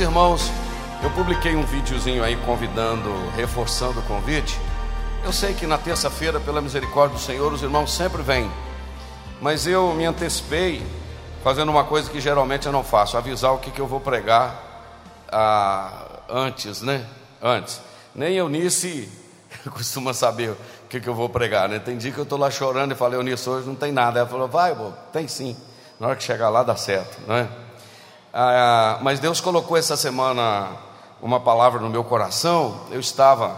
Irmãos, eu publiquei um videozinho aí convidando, reforçando o convite. Eu sei que na terça-feira, pela misericórdia do Senhor, os irmãos sempre vêm. Mas eu me antecipei fazendo uma coisa que geralmente eu não faço, avisar o que, que eu vou pregar ah, antes, né? Antes. Nem Eunice costuma saber o que, que eu vou pregar, né? Tem dia que eu estou lá chorando e falei, Eunice, hoje não tem nada. Ela falou, vai, vô, tem sim. Na hora que chegar lá dá certo, não é? Ah, mas Deus colocou essa semana uma palavra no meu coração. Eu estava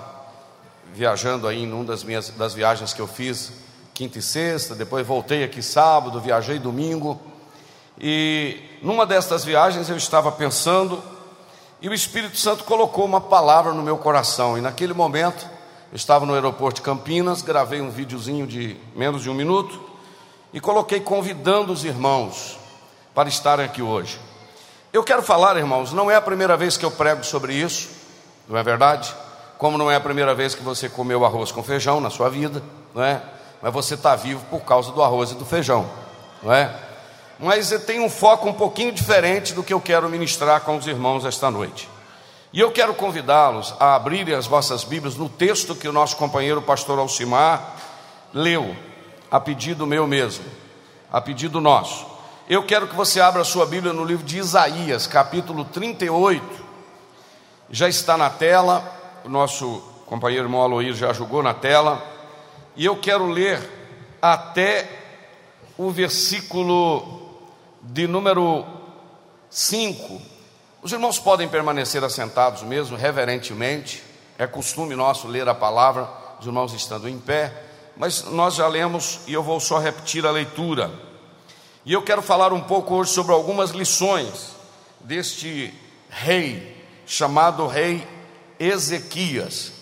viajando aí em uma das minhas das viagens que eu fiz quinta e sexta, depois voltei aqui sábado, viajei domingo. E numa destas viagens eu estava pensando e o Espírito Santo colocou uma palavra no meu coração. E naquele momento eu estava no aeroporto de Campinas, gravei um videozinho de menos de um minuto e coloquei convidando os irmãos para estarem aqui hoje. Eu quero falar, irmãos, não é a primeira vez que eu prego sobre isso, não é verdade? Como não é a primeira vez que você comeu arroz com feijão na sua vida, não é? Mas você está vivo por causa do arroz e do feijão, não é? Mas tem um foco um pouquinho diferente do que eu quero ministrar com os irmãos esta noite. E eu quero convidá-los a abrirem as vossas Bíblias no texto que o nosso companheiro pastor Alcimar leu, a pedido meu mesmo, a pedido nosso. Eu quero que você abra a sua Bíblia no livro de Isaías, capítulo 38. Já está na tela, o nosso companheiro irmão Aloir já jogou na tela. E eu quero ler até o versículo de número 5. Os irmãos podem permanecer assentados mesmo, reverentemente. É costume nosso ler a palavra, os irmãos estando em pé. Mas nós já lemos e eu vou só repetir a leitura. E eu quero falar um pouco hoje sobre algumas lições deste rei, chamado rei Ezequias.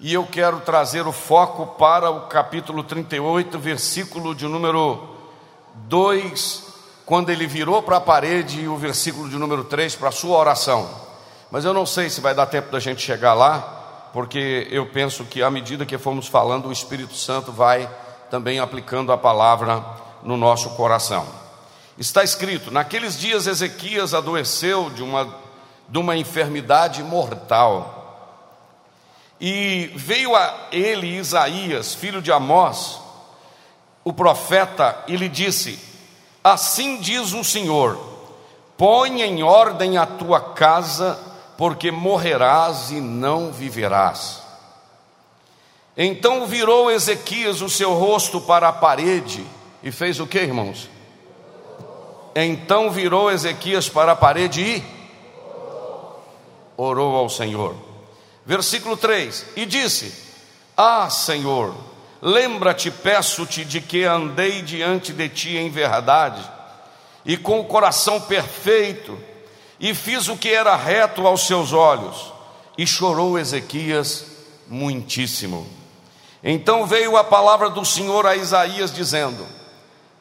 E eu quero trazer o foco para o capítulo 38, versículo de número 2, quando ele virou para a parede, e o versículo de número 3 para a sua oração. Mas eu não sei se vai dar tempo da gente chegar lá, porque eu penso que à medida que formos falando, o Espírito Santo vai também aplicando a palavra no nosso coração. Está escrito: naqueles dias Ezequias adoeceu de uma, de uma enfermidade mortal. E veio a ele Isaías, filho de Amós, o profeta, e lhe disse: Assim diz o Senhor: põe em ordem a tua casa, porque morrerás e não viverás. Então virou Ezequias o seu rosto para a parede e fez o que, irmãos? Então virou Ezequias para a parede e orou ao Senhor. Versículo 3: E disse: Ah, Senhor, lembra-te, peço-te, de que andei diante de ti em verdade, e com o coração perfeito, e fiz o que era reto aos seus olhos. E chorou Ezequias muitíssimo. Então veio a palavra do Senhor a Isaías, dizendo: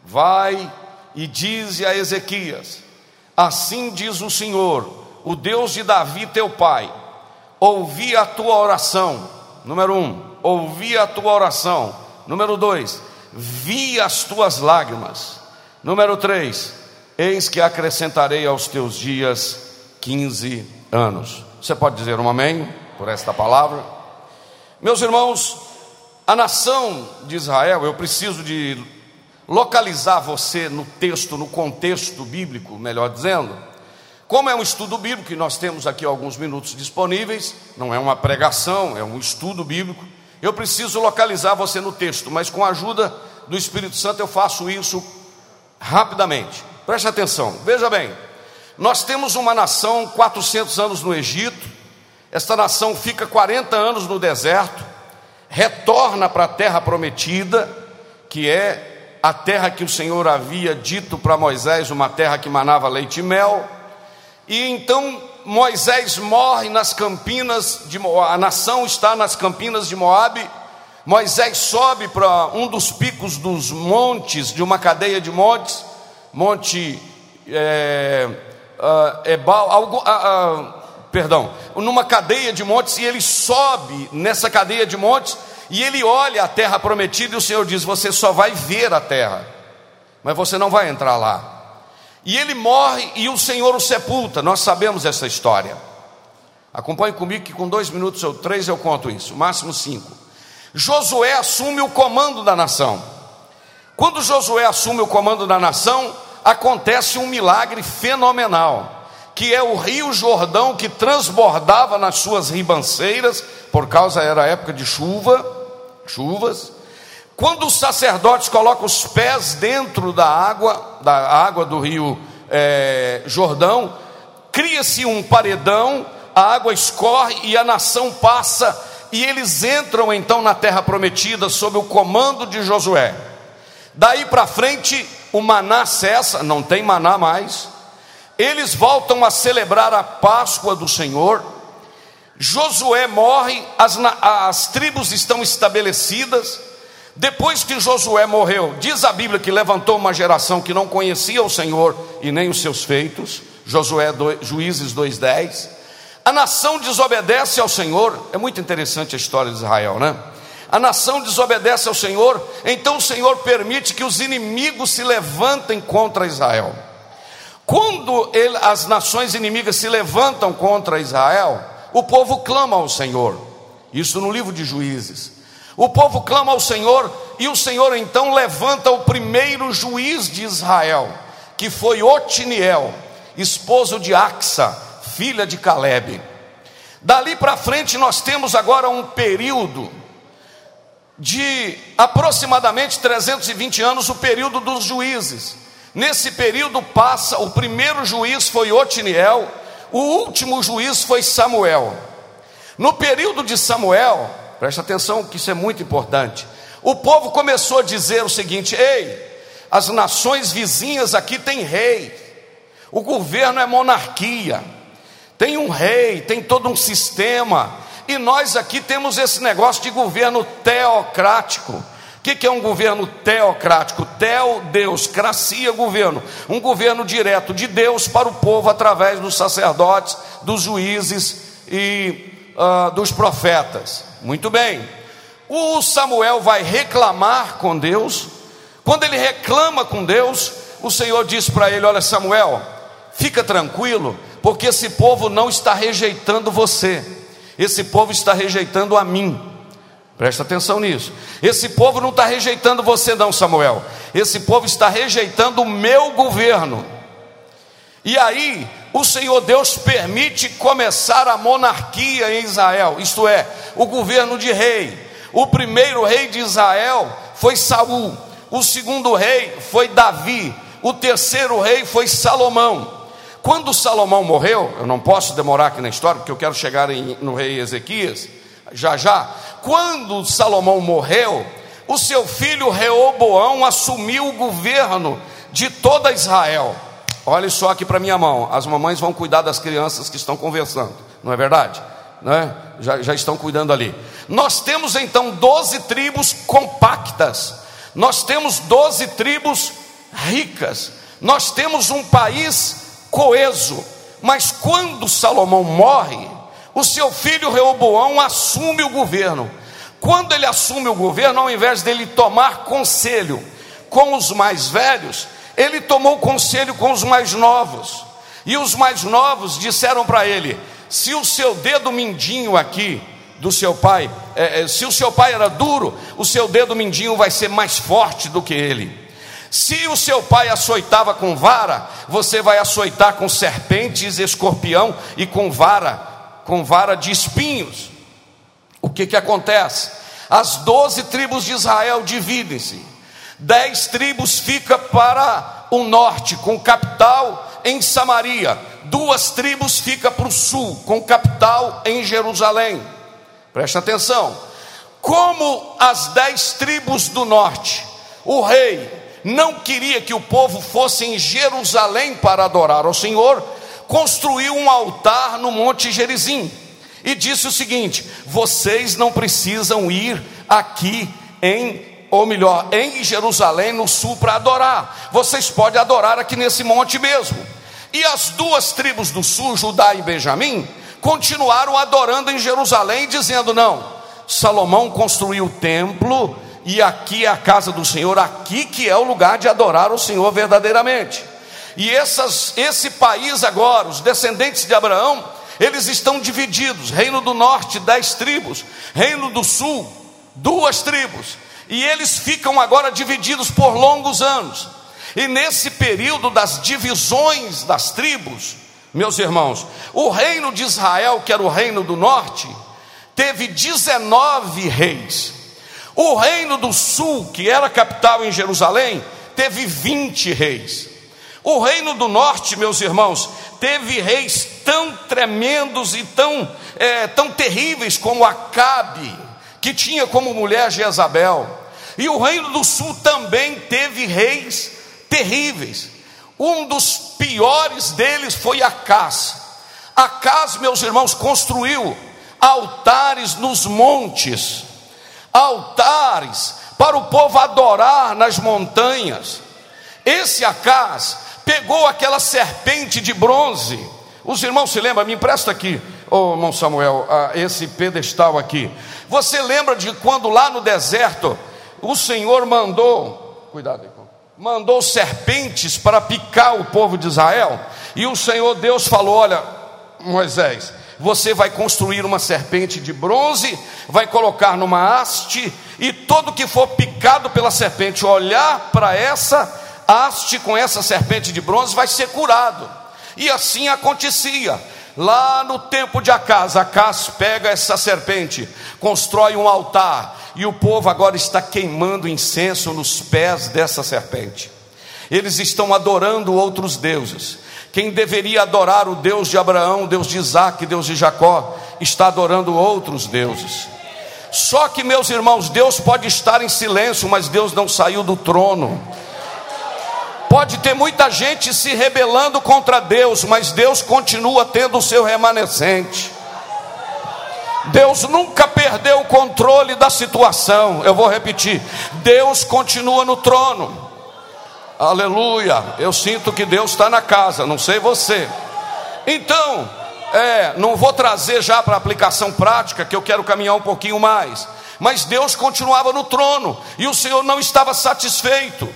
Vai e dize a Ezequias: Assim diz o Senhor, o Deus de Davi teu pai: Ouvi a tua oração. Número um, ouvi a tua oração. Número dois, vi as tuas lágrimas. Número três, eis que acrescentarei aos teus dias quinze anos. Você pode dizer um amém por esta palavra? Meus irmãos, a nação de Israel, eu preciso de localizar você no texto, no contexto bíblico, melhor dizendo. Como é um estudo bíblico, e nós temos aqui alguns minutos disponíveis, não é uma pregação, é um estudo bíblico, eu preciso localizar você no texto, mas com a ajuda do Espírito Santo eu faço isso rapidamente. Preste atenção, veja bem, nós temos uma nação 400 anos no Egito, esta nação fica 40 anos no deserto, retorna para a terra prometida, que é a terra que o Senhor havia dito para Moisés, uma terra que manava leite e mel. E então Moisés morre nas campinas de Moab, a nação está nas campinas de Moabe. Moisés sobe para um dos picos dos montes, de uma cadeia de montes, Monte é, uh, Ebal, algo, uh, uh, perdão, numa cadeia de montes, e ele sobe nessa cadeia de montes, e ele olha a terra prometida, e o Senhor diz: Você só vai ver a terra, mas você não vai entrar lá. E ele morre e o Senhor o sepulta, nós sabemos essa história. Acompanhe comigo que com dois minutos ou três eu conto isso, máximo cinco. Josué assume o comando da nação. Quando Josué assume o comando da nação, acontece um milagre fenomenal que é o rio Jordão que transbordava nas suas ribanceiras, por causa era época de chuva, chuvas. Quando os sacerdotes colocam os pés dentro da água, da água do rio é, Jordão, cria-se um paredão, a água escorre e a nação passa, e eles entram então na terra prometida sob o comando de Josué. Daí para frente, o maná cessa, não tem maná mais eles voltam a celebrar a Páscoa do Senhor. Josué morre, as, as tribos estão estabelecidas. Depois que Josué morreu, diz a Bíblia que levantou uma geração que não conhecia o Senhor e nem os seus feitos. Josué 2, Juízes 2:10. A nação desobedece ao Senhor. É muito interessante a história de Israel, né? A nação desobedece ao Senhor, então o Senhor permite que os inimigos se levantem contra Israel. Quando ele, as nações inimigas se levantam contra Israel, o povo clama ao Senhor. Isso no livro de Juízes. O povo clama ao Senhor e o Senhor então levanta o primeiro juiz de Israel, que foi Otiniel, esposo de Axa, filha de Caleb. Dali para frente nós temos agora um período de aproximadamente 320 anos, o período dos juízes. Nesse período passa, o primeiro juiz foi Otiniel, o último juiz foi Samuel. No período de Samuel, presta atenção que isso é muito importante. O povo começou a dizer o seguinte: ei, as nações vizinhas aqui têm rei, o governo é monarquia, tem um rei, tem todo um sistema, e nós aqui temos esse negócio de governo teocrático. O que, que, é um governo teocrático? Teo, Deus, cracia, governo. Um governo direto de Deus para o povo através dos sacerdotes, dos juízes e uh, dos profetas. Muito bem. O Samuel vai reclamar com Deus. Quando ele reclama com Deus, o Senhor diz para ele: Olha, Samuel, fica tranquilo, porque esse povo não está rejeitando você, esse povo está rejeitando a mim. Presta atenção nisso. Esse povo não está rejeitando você, não, Samuel. Esse povo está rejeitando o meu governo. E aí, o Senhor Deus permite começar a monarquia em Israel, isto é, o governo de rei. O primeiro rei de Israel foi Saul, o segundo rei foi Davi, o terceiro rei foi Salomão. Quando Salomão morreu, eu não posso demorar aqui na história, porque eu quero chegar em, no rei Ezequias, já já. Quando Salomão morreu, o seu filho Reoboão assumiu o governo de toda Israel. Olhe só aqui para minha mão, as mamães vão cuidar das crianças que estão conversando, não é verdade? Né? Já, já estão cuidando ali. Nós temos então 12 tribos compactas, nós temos 12 tribos ricas, nós temos um país coeso, mas quando Salomão morre, o seu filho Reoboão assume o governo. Quando ele assume o governo, ao invés dele tomar conselho com os mais velhos, ele tomou conselho com os mais novos. E os mais novos disseram para ele: se o seu dedo mindinho aqui do seu pai, é, é, se o seu pai era duro, o seu dedo mindinho vai ser mais forte do que ele. Se o seu pai açoitava com vara, você vai açoitar com serpentes, escorpião e com vara, com vara de espinhos. O que que acontece? As doze tribos de Israel dividem-se. Dez tribos fica para o norte, com capital em Samaria. Duas tribos fica para o sul, com capital em Jerusalém. Preste atenção. Como as dez tribos do norte, o rei não queria que o povo fosse em Jerusalém para adorar ao Senhor, construiu um altar no Monte Gerizim e disse o seguinte: vocês não precisam ir aqui em, ou melhor, em Jerusalém, no sul, para adorar, vocês podem adorar aqui nesse monte mesmo. E as duas tribos do sul, Judá e Benjamim, continuaram adorando em Jerusalém, dizendo: não, Salomão construiu o templo e aqui é a casa do Senhor, aqui que é o lugar de adorar o Senhor verdadeiramente. E essas, esse país agora, os descendentes de Abraão, eles estão divididos: Reino do Norte, dez tribos, Reino do Sul, duas tribos, e eles ficam agora divididos por longos anos. E nesse período das divisões das tribos, meus irmãos, o reino de Israel, que era o reino do norte, teve 19 reis. O reino do sul, que era capital em Jerusalém, teve 20 reis. O reino do norte, meus irmãos, teve reis tão tremendos e tão, é, tão terríveis como Acabe, que tinha como mulher Jezabel. E o reino do sul também teve reis terríveis. Um dos piores deles foi Acás. Acás, meus irmãos, construiu altares nos montes altares para o povo adorar nas montanhas. Esse Acas pegou aquela serpente de bronze. Os irmãos se lembram? Me empresta aqui, oh, irmão Samuel, esse pedestal aqui. Você lembra de quando lá no deserto o Senhor mandou, cuidado aí, mandou serpentes para picar o povo de Israel? E o Senhor Deus falou: Olha, Moisés, você vai construir uma serpente de bronze, vai colocar numa haste, e todo que for picado pela serpente, olhar para essa haste com essa serpente de bronze, vai ser curado. E assim acontecia. Lá no tempo de Acas, Acas pega essa serpente, constrói um altar, e o povo agora está queimando incenso nos pés dessa serpente. Eles estão adorando outros deuses. Quem deveria adorar o Deus de Abraão, Deus de Isaac, Deus de Jacó, está adorando outros deuses. Só que, meus irmãos, Deus pode estar em silêncio, mas Deus não saiu do trono. Pode ter muita gente se rebelando contra Deus, mas Deus continua tendo o seu remanescente. Deus nunca perdeu o controle da situação. Eu vou repetir: Deus continua no trono. Aleluia. Eu sinto que Deus está na casa, não sei você. Então, é, não vou trazer já para aplicação prática, que eu quero caminhar um pouquinho mais. Mas Deus continuava no trono e o Senhor não estava satisfeito.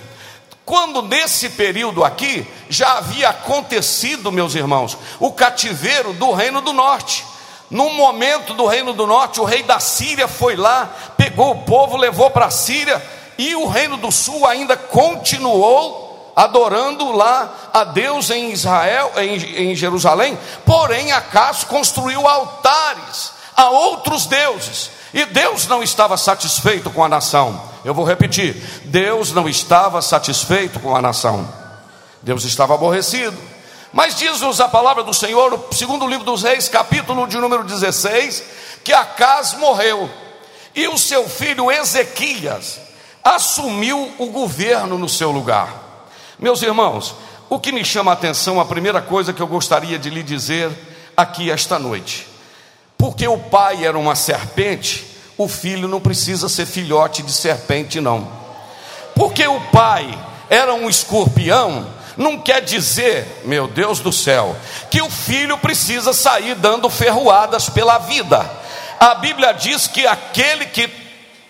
Quando nesse período aqui já havia acontecido, meus irmãos, o cativeiro do reino do norte. Num momento do reino do norte, o rei da Síria foi lá, pegou o povo, levou para a Síria e o reino do sul ainda continuou adorando lá a Deus em Israel, em, em Jerusalém, porém acaso construiu altares a outros deuses, e Deus não estava satisfeito com a nação. Eu vou repetir: Deus não estava satisfeito com a nação, Deus estava aborrecido. Mas diz-nos a palavra do Senhor, segundo livro dos Reis, capítulo de número 16, que Acas morreu, e o seu filho Ezequias assumiu o governo no seu lugar. Meus irmãos, o que me chama a atenção, a primeira coisa que eu gostaria de lhe dizer aqui esta noite, porque o pai era uma serpente, o filho não precisa ser filhote de serpente, não. Porque o pai era um escorpião, não quer dizer, meu Deus do céu, que o filho precisa sair dando ferroadas pela vida. A Bíblia diz que aquele que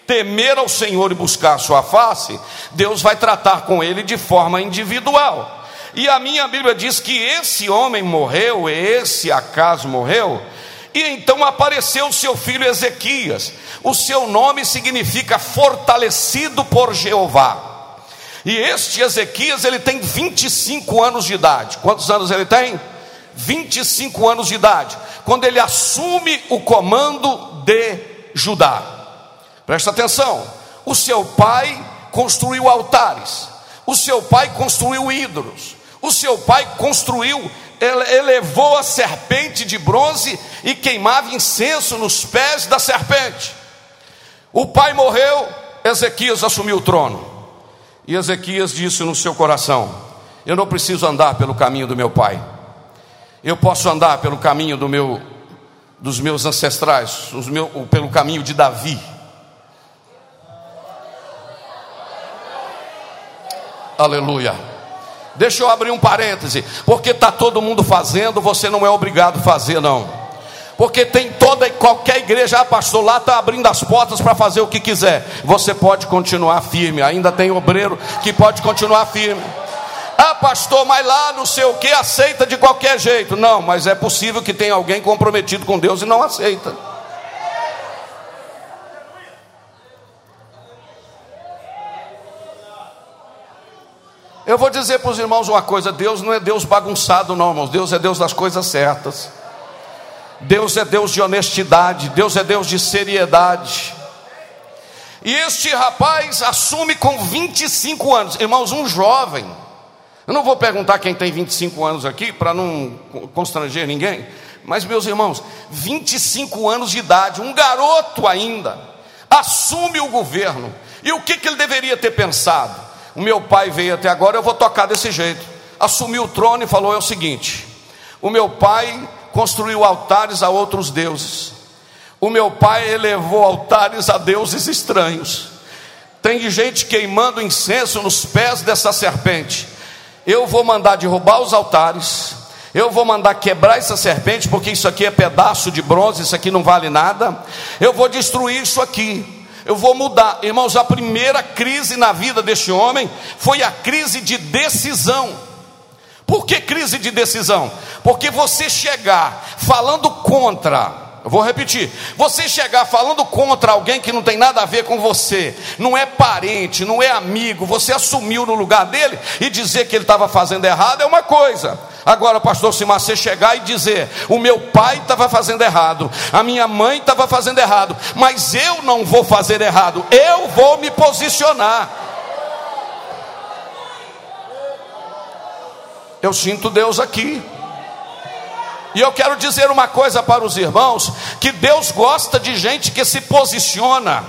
temer ao Senhor e buscar a sua face, Deus vai tratar com ele de forma individual. E a minha Bíblia diz que esse homem morreu, esse acaso morreu, e então apareceu seu filho Ezequias. O seu nome significa fortalecido por Jeová. E este Ezequias, ele tem 25 anos de idade. Quantos anos ele tem? 25 anos de idade. Quando ele assume o comando de Judá. Presta atenção. O seu pai construiu altares. O seu pai construiu ídolos. O seu pai construiu, elevou a serpente de bronze e queimava incenso nos pés da serpente. O pai morreu, Ezequias assumiu o trono. E Ezequias disse no seu coração: Eu não preciso andar pelo caminho do meu pai. Eu posso andar pelo caminho do meu, dos meus ancestrais, meu, pelo caminho de Davi. Aleluia. Deixa eu abrir um parêntese, porque está todo mundo fazendo, você não é obrigado a fazer, não porque tem toda e qualquer igreja, ah, pastor, lá está abrindo as portas para fazer o que quiser. Você pode continuar firme, ainda tem obreiro que pode continuar firme. Ah, pastor, mas lá não sei o que aceita de qualquer jeito. Não, mas é possível que tenha alguém comprometido com Deus e não aceita. Eu vou dizer para os irmãos uma coisa: Deus não é Deus bagunçado, não, irmãos. Deus é Deus das coisas certas. Deus é Deus de honestidade, Deus é Deus de seriedade. E este rapaz assume com 25 anos, irmãos, um jovem. Eu não vou perguntar quem tem 25 anos aqui, para não constranger ninguém, mas meus irmãos, 25 anos de idade, um garoto ainda, assume o governo. E o que, que ele deveria ter pensado? O meu pai veio até agora, eu vou tocar desse jeito. Assumiu o trono e falou: é o seguinte: o meu pai construiu altares a outros deuses. O meu pai elevou altares a deuses estranhos. Tem gente queimando incenso nos pés dessa serpente. Eu vou mandar derrubar os altares. Eu vou mandar quebrar essa serpente, porque isso aqui é pedaço de bronze, isso aqui não vale nada. Eu vou destruir isso aqui. Eu vou mudar. Irmãos, a primeira crise na vida deste homem foi a crise de decisão. Por que crise de decisão? Porque você chegar falando contra vou repetir. Você chegar falando contra alguém que não tem nada a ver com você, não é parente, não é amigo, você assumiu no lugar dele e dizer que ele estava fazendo errado é uma coisa. Agora, pastor Simar, você chegar e dizer: o meu pai estava fazendo errado, a minha mãe estava fazendo errado, mas eu não vou fazer errado, eu vou me posicionar. Eu sinto Deus aqui. E eu quero dizer uma coisa para os irmãos: que Deus gosta de gente que se posiciona.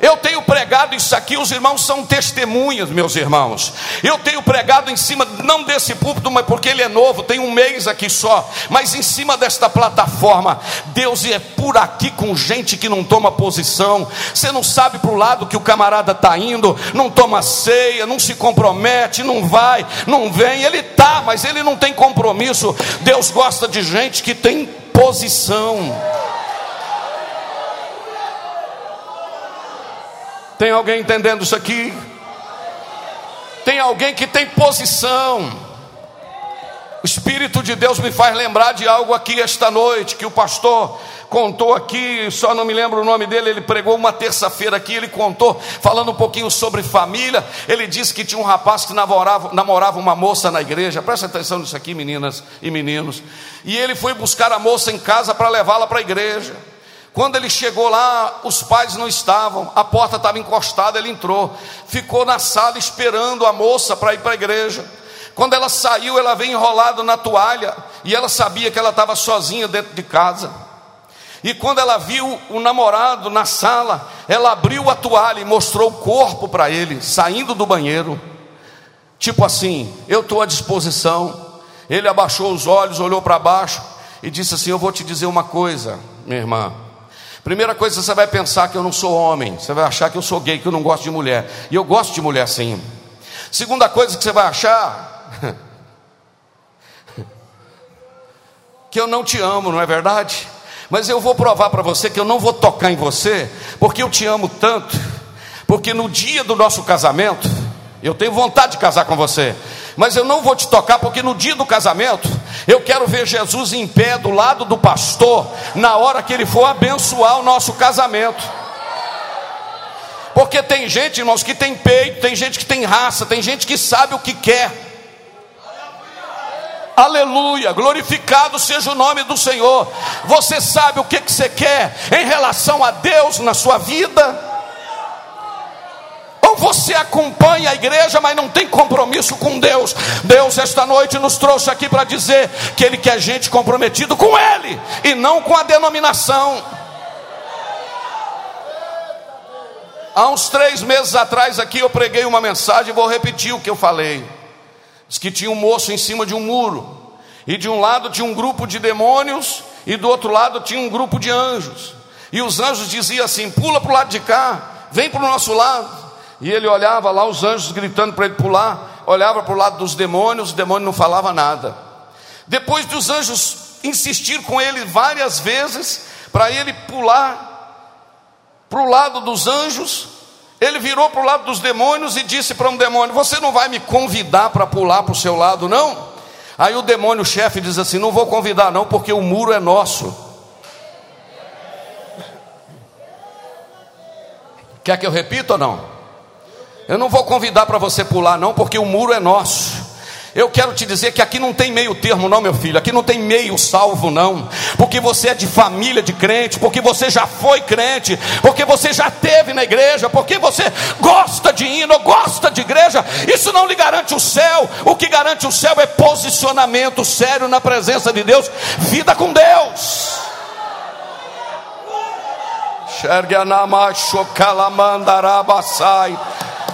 Eu tenho pregado isso aqui, os irmãos são testemunhas, meus irmãos. Eu tenho pregado em cima, não desse púlpito, mas porque ele é novo, tem um mês aqui só, mas em cima desta plataforma. Deus é por aqui com gente que não toma posição. Você não sabe para o lado que o camarada está indo, não toma ceia, não se compromete, não vai, não vem. Ele está, mas ele não tem compromisso. Deus gosta de gente que tem posição. Tem alguém entendendo isso aqui? Tem alguém que tem posição. O Espírito de Deus me faz lembrar de algo aqui esta noite que o pastor contou aqui, só não me lembro o nome dele, ele pregou uma terça-feira aqui, ele contou, falando um pouquinho sobre família. Ele disse que tinha um rapaz que namorava, namorava uma moça na igreja. Presta atenção nisso aqui, meninas e meninos. E ele foi buscar a moça em casa para levá-la para a igreja. Quando ele chegou lá, os pais não estavam, a porta estava encostada, ele entrou, ficou na sala esperando a moça para ir para a igreja. Quando ela saiu, ela veio enrolada na toalha e ela sabia que ela estava sozinha dentro de casa. E quando ela viu o namorado na sala, ela abriu a toalha e mostrou o corpo para ele, saindo do banheiro. Tipo assim, eu estou à disposição. Ele abaixou os olhos, olhou para baixo e disse assim: Eu vou te dizer uma coisa, minha irmã. Primeira coisa, você vai pensar que eu não sou homem, você vai achar que eu sou gay, que eu não gosto de mulher. E eu gosto de mulher sim. Segunda coisa que você vai achar, que eu não te amo, não é verdade? Mas eu vou provar para você que eu não vou tocar em você, porque eu te amo tanto, porque no dia do nosso casamento, eu tenho vontade de casar com você, mas eu não vou te tocar, porque no dia do casamento, eu quero ver Jesus em pé do lado do pastor, na hora que ele for abençoar o nosso casamento. Porque tem gente, irmãos, que tem peito, tem gente que tem raça, tem gente que sabe o que quer. Aleluia, glorificado seja o nome do Senhor. Você sabe o que, que você quer em relação a Deus na sua vida? Ou você acompanha a igreja, mas não tem compromisso com Deus? Deus, esta noite, nos trouxe aqui para dizer que Ele quer gente comprometido com Ele e não com a denominação. Há uns três meses atrás aqui eu preguei uma mensagem, vou repetir o que eu falei. Diz que tinha um moço em cima de um muro, e de um lado tinha um grupo de demônios, e do outro lado tinha um grupo de anjos. E os anjos diziam assim: pula para o lado de cá, vem para o nosso lado. E ele olhava lá, os anjos gritando para ele pular, olhava para o lado dos demônios, os demônios não falavam nada. Depois dos anjos insistir com ele várias vezes, para ele pular para o lado dos anjos, ele virou para o lado dos demônios e disse para um demônio: Você não vai me convidar para pular para o seu lado, não? Aí o demônio chefe diz assim: Não vou convidar, não, porque o muro é nosso. Quer que eu repita ou não? Eu não vou convidar para você pular, não, porque o muro é nosso. Eu quero te dizer que aqui não tem meio termo, não, meu filho. Aqui não tem meio salvo, não. Porque você é de família de crente, porque você já foi crente, porque você já teve na igreja, porque você gosta de hino, gosta de igreja. Isso não lhe garante o céu. O que garante o céu é posicionamento sério na presença de Deus, vida com Deus. Xerganama chocalamandarabasai.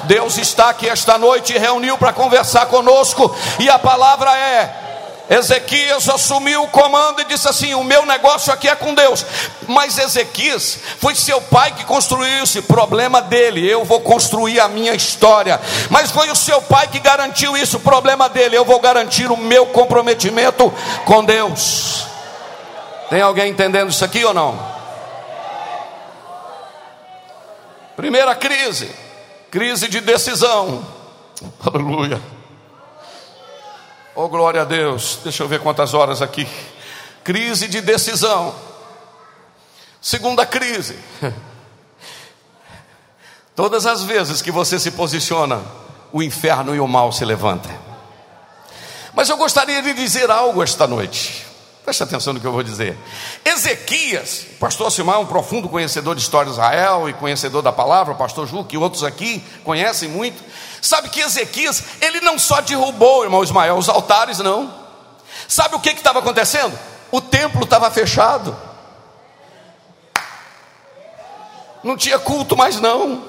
Deus está aqui esta noite e reuniu para conversar conosco, e a palavra é: Ezequias assumiu o comando e disse assim: O meu negócio aqui é com Deus. Mas Ezequias foi seu pai que construiu isso, problema dele, eu vou construir a minha história. Mas foi o seu pai que garantiu isso, problema dele, eu vou garantir o meu comprometimento com Deus. Tem alguém entendendo isso aqui ou não? Primeira crise Crise de decisão. Aleluia. Oh, glória a Deus. Deixa eu ver quantas horas aqui. Crise de decisão. Segunda crise. Todas as vezes que você se posiciona, o inferno e o mal se levantam. Mas eu gostaria de dizer algo esta noite. Preste atenção no que eu vou dizer. Ezequias, pastor é um profundo conhecedor de história de Israel e conhecedor da palavra, pastor Ju, que outros aqui conhecem muito. Sabe que Ezequias, ele não só derrubou, irmão Ismael, os altares, não. Sabe o que estava acontecendo? O templo estava fechado. Não tinha culto mais não.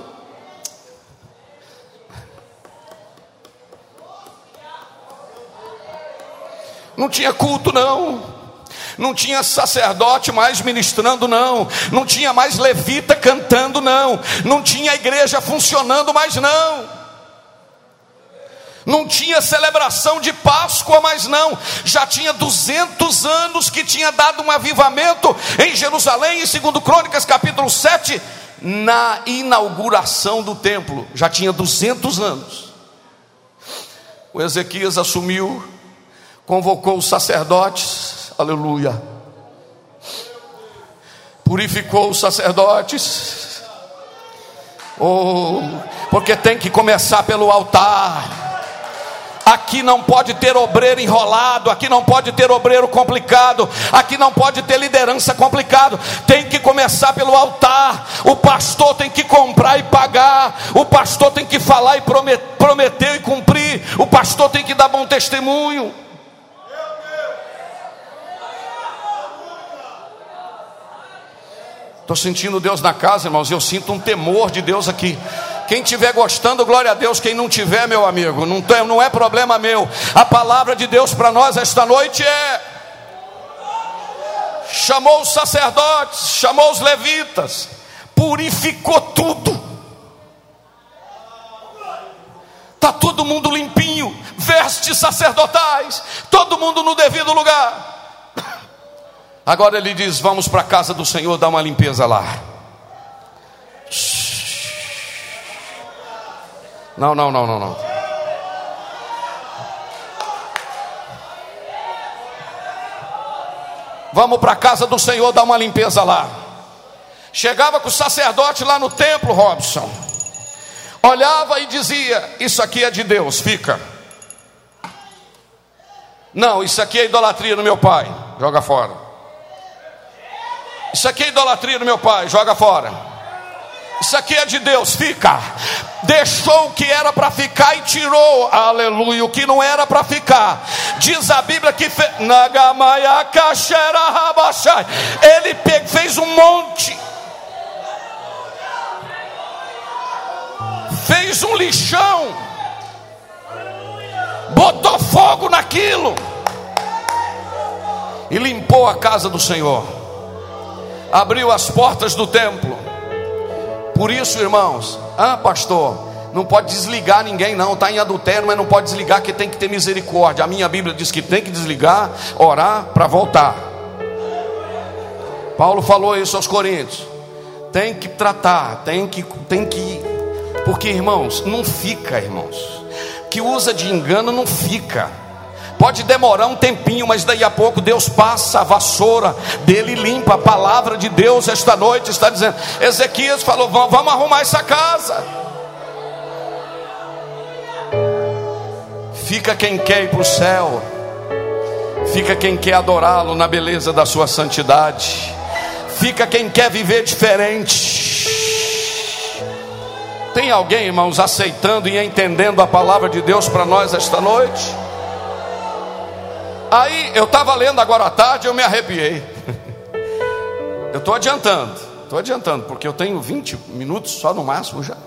Não tinha culto não não tinha sacerdote mais ministrando, não, não tinha mais levita cantando, não, não tinha igreja funcionando mais, não. Não tinha celebração de Páscoa, mas não, já tinha 200 anos que tinha dado um avivamento em Jerusalém, em 2 Crônicas, capítulo 7, na inauguração do templo, já tinha 200 anos. O Ezequias assumiu, convocou os sacerdotes, aleluia. Purificou os sacerdotes, oh, porque tem que começar pelo altar. Aqui não pode ter obreiro enrolado, aqui não pode ter obreiro complicado, aqui não pode ter liderança complicado. Tem que começar pelo altar. O pastor tem que comprar e pagar, o pastor tem que falar e prometer, prometer e cumprir, o pastor tem que dar bom testemunho. Estou sentindo Deus na casa, irmãos, eu sinto um temor de Deus aqui. Quem estiver gostando, glória a Deus. Quem não tiver, meu amigo, não, tem, não é problema meu. A palavra de Deus para nós esta noite é: chamou os sacerdotes, chamou os levitas, purificou tudo. Está todo mundo limpinho, vestes sacerdotais, todo mundo no devido lugar. Agora ele diz: Vamos para a casa do Senhor dar uma limpeza lá. Não, não, não, não, não. Vamos para a casa do Senhor dar uma limpeza lá. Chegava com o sacerdote lá no templo, Robson. olhava e dizia: Isso aqui é de Deus, fica. Não, isso aqui é idolatria no meu pai, joga fora. Isso aqui é idolatria no meu pai, joga fora. Isso aqui é de Deus, fica. Deixou o que era para ficar e tirou, aleluia, o que não era para ficar. Diz a Bíblia que fe... ele fez um monte, fez um lixão, botou fogo naquilo e limpou a casa do Senhor, abriu as portas do templo por isso, irmãos, ah, pastor, não pode desligar ninguém, não. Está em adultério, mas não pode desligar, que tem que ter misericórdia. A minha Bíblia diz que tem que desligar, orar para voltar. Paulo falou isso aos Coríntios. Tem que tratar, tem que, tem que, porque irmãos, não fica, irmãos. Que usa de engano não fica. Pode demorar um tempinho, mas daí a pouco Deus passa a vassoura dele limpa. A palavra de Deus esta noite está dizendo: Ezequias falou: vamos arrumar essa casa. Fica quem quer ir para o céu, fica quem quer adorá-lo na beleza da sua santidade, fica quem quer viver diferente. Tem alguém, irmãos, aceitando e entendendo a palavra de Deus para nós esta noite? Aí eu estava lendo agora à tarde, eu me arrepiei. Eu estou adiantando, estou adiantando, porque eu tenho 20 minutos só no máximo já.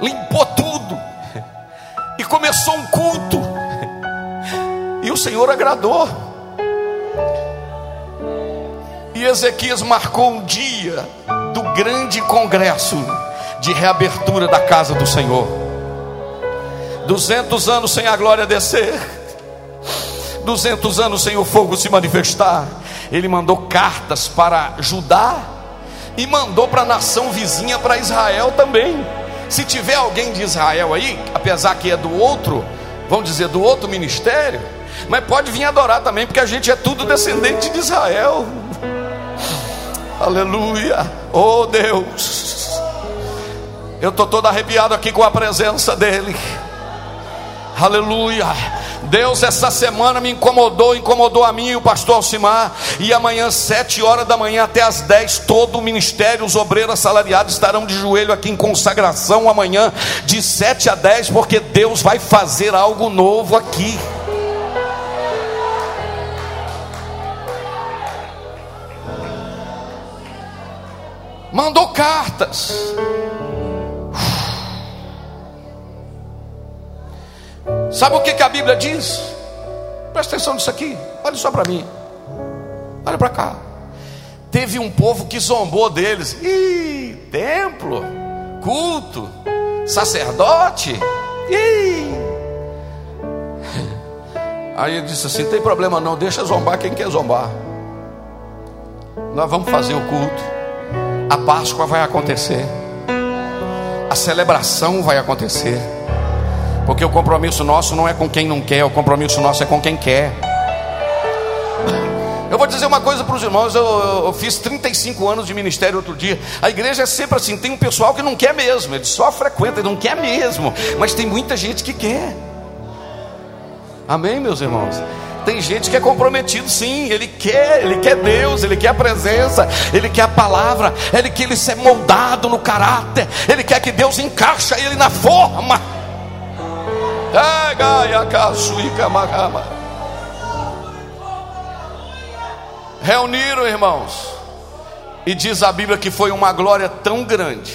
Limpou tudo, e começou um culto, e o Senhor agradou. E Ezequias marcou um dia do grande congresso de reabertura da casa do Senhor. 200 anos sem a glória descer 200 anos sem o fogo se manifestar, ele mandou cartas para Judá e mandou para a nação vizinha, para Israel também. Se tiver alguém de Israel aí, apesar que é do outro, vamos dizer, do outro ministério, mas pode vir adorar também, porque a gente é tudo descendente de Israel. Aleluia, oh Deus, eu estou todo arrepiado aqui com a presença dEle. Aleluia. Deus essa semana me incomodou, incomodou a mim e o pastor Alcimar. E amanhã, sete horas da manhã até as dez, todo o ministério, os obreiros assalariados estarão de joelho aqui em consagração amanhã, de sete a dez, porque Deus vai fazer algo novo aqui. Mandou cartas. Sabe o que, que a Bíblia diz? Presta atenção nisso aqui. Olha só para mim. Olha para cá. Teve um povo que zombou deles. Ih, templo, culto, sacerdote. Ih. Aí ele disse assim: tem problema não, deixa zombar quem quer zombar. Nós vamos fazer o culto. A Páscoa vai acontecer. A celebração vai acontecer. Porque o compromisso nosso não é com quem não quer, o compromisso nosso é com quem quer. Eu vou dizer uma coisa para os irmãos, eu, eu, fiz 35 anos de ministério outro dia. A igreja é sempre assim, tem um pessoal que não quer mesmo, ele só frequenta, ele não quer mesmo, mas tem muita gente que quer. Amém, meus irmãos? Tem gente que é comprometido, sim, ele quer, ele quer Deus, ele quer a presença, ele quer a palavra, ele quer ele ser moldado no caráter, ele quer que Deus encaixa ele na forma. Reuniram, irmãos, e diz a Bíblia que foi uma glória tão grande,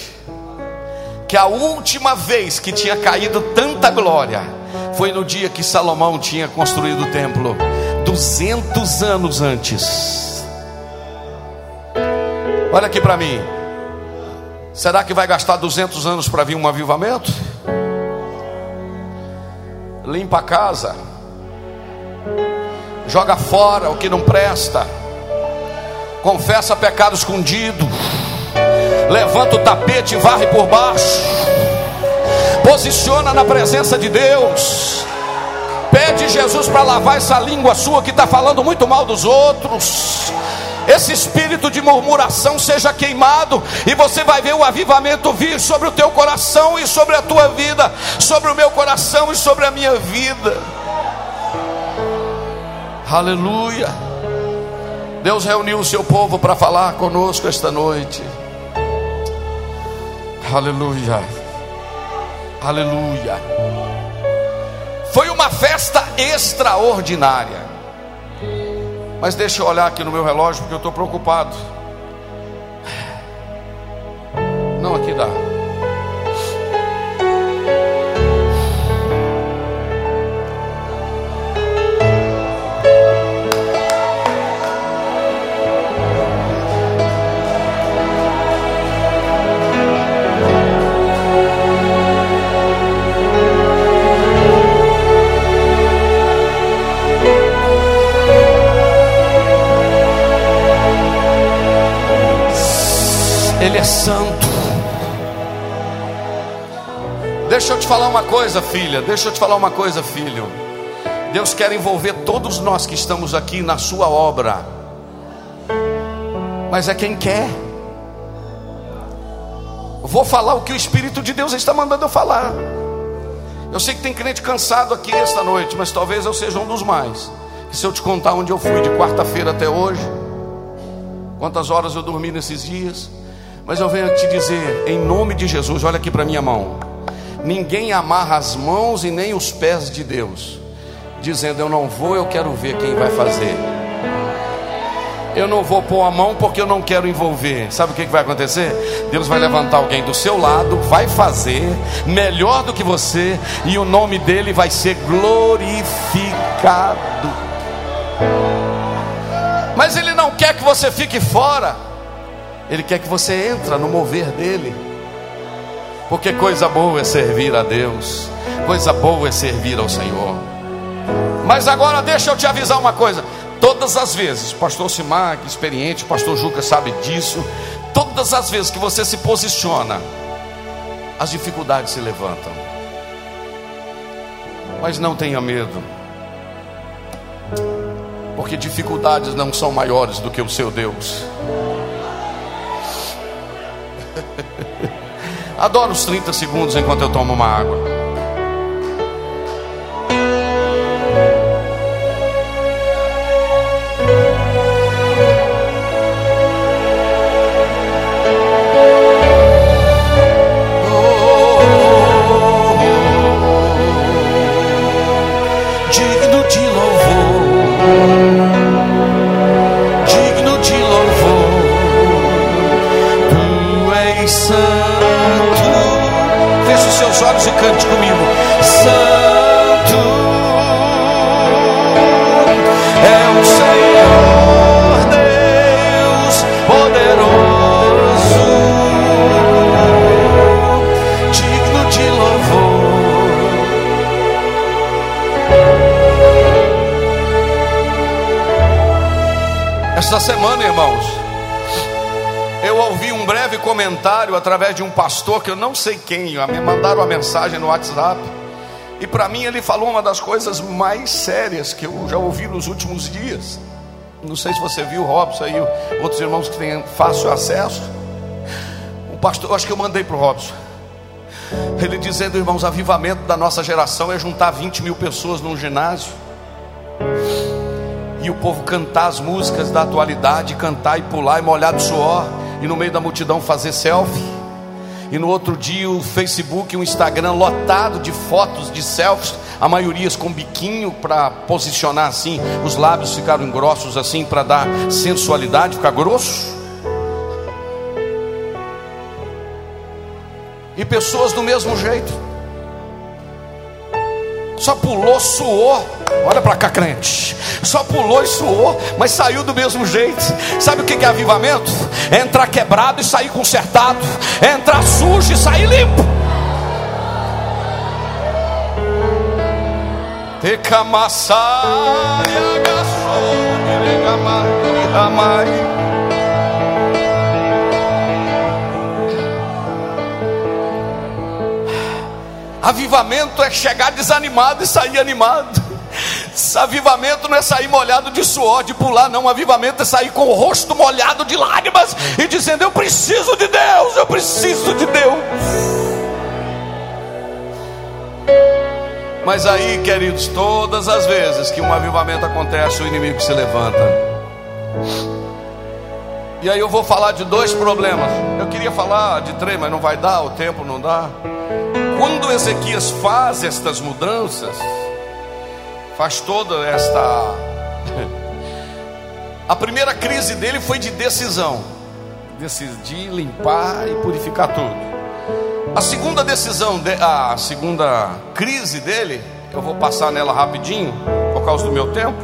que a última vez que tinha caído tanta glória foi no dia que Salomão tinha construído o templo, 200 anos antes. Olha aqui para mim. Será que vai gastar 200 anos para vir um avivamento? Limpa a casa, joga fora o que não presta, confessa pecado escondido, levanta o tapete e varre por baixo, posiciona na presença de Deus, pede Jesus para lavar essa língua sua que está falando muito mal dos outros. Esse espírito de murmuração seja queimado, e você vai ver o avivamento vir sobre o teu coração e sobre a tua vida, sobre o meu coração e sobre a minha vida. Aleluia. Deus reuniu o seu povo para falar conosco esta noite. Aleluia. Aleluia. Foi uma festa extraordinária. Mas deixa eu olhar aqui no meu relógio porque eu estou preocupado. Não, aqui dá. Santo. Deixa eu te falar uma coisa, filha. Deixa eu te falar uma coisa, filho. Deus quer envolver todos nós que estamos aqui na Sua obra. Mas é quem quer. Vou falar o que o Espírito de Deus está mandando eu falar. Eu sei que tem crente cansado aqui esta noite, mas talvez eu seja um dos mais. Que se eu te contar onde eu fui de quarta-feira até hoje, quantas horas eu dormi nesses dias, mas eu venho te dizer, em nome de Jesus, olha aqui para minha mão. Ninguém amarra as mãos e nem os pés de Deus, dizendo: Eu não vou, eu quero ver quem vai fazer. Eu não vou pôr a mão porque eu não quero envolver. Sabe o que vai acontecer? Deus vai levantar alguém do seu lado, vai fazer melhor do que você, e o nome dele vai ser glorificado. Mas ele não quer que você fique fora. Ele quer que você entre no mover dele. Porque coisa boa é servir a Deus, coisa boa é servir ao Senhor. Mas agora deixa eu te avisar uma coisa: todas as vezes, pastor Simag, experiente, pastor Juca sabe disso, todas as vezes que você se posiciona, as dificuldades se levantam. Mas não tenha medo, porque dificuldades não são maiores do que o seu Deus. Adoro os 30 segundos enquanto eu tomo uma água. Através de um pastor que eu não sei quem, me mandaram uma mensagem no WhatsApp. E para mim ele falou uma das coisas mais sérias que eu já ouvi nos últimos dias. Não sei se você viu, Robson aí, outros irmãos que têm fácil acesso. O pastor, acho que eu mandei para o Robson. Ele dizendo, irmãos, avivamento da nossa geração é juntar 20 mil pessoas num ginásio e o povo cantar as músicas da atualidade, cantar e pular e molhar de suor e no meio da multidão fazer selfie. E no outro dia o Facebook e o Instagram lotado de fotos de selfies, a maioria com biquinho para posicionar assim, os lábios ficaram grossos assim para dar sensualidade, ficar grosso. E pessoas do mesmo jeito. Só pulou, suou. Olha para cá, crente. Só pulou e suou, mas saiu do mesmo jeito. Sabe o que é avivamento? É entrar quebrado e sair consertado. É entrar sujo e sair limpo. Avivamento é chegar desanimado e sair animado. Avivamento não é sair molhado de suor, de pular, não. Avivamento é sair com o rosto molhado de lágrimas e dizendo: Eu preciso de Deus, eu preciso de Deus. Mas aí, queridos, todas as vezes que um avivamento acontece, o inimigo se levanta. E aí eu vou falar de dois problemas. Eu queria falar de três, mas não vai dar, o tempo não dá. Ezequias faz estas mudanças, faz toda esta. A primeira crise dele foi de decisão, decidir limpar e purificar tudo. A segunda decisão, a segunda crise dele, eu vou passar nela rapidinho, por causa do meu tempo,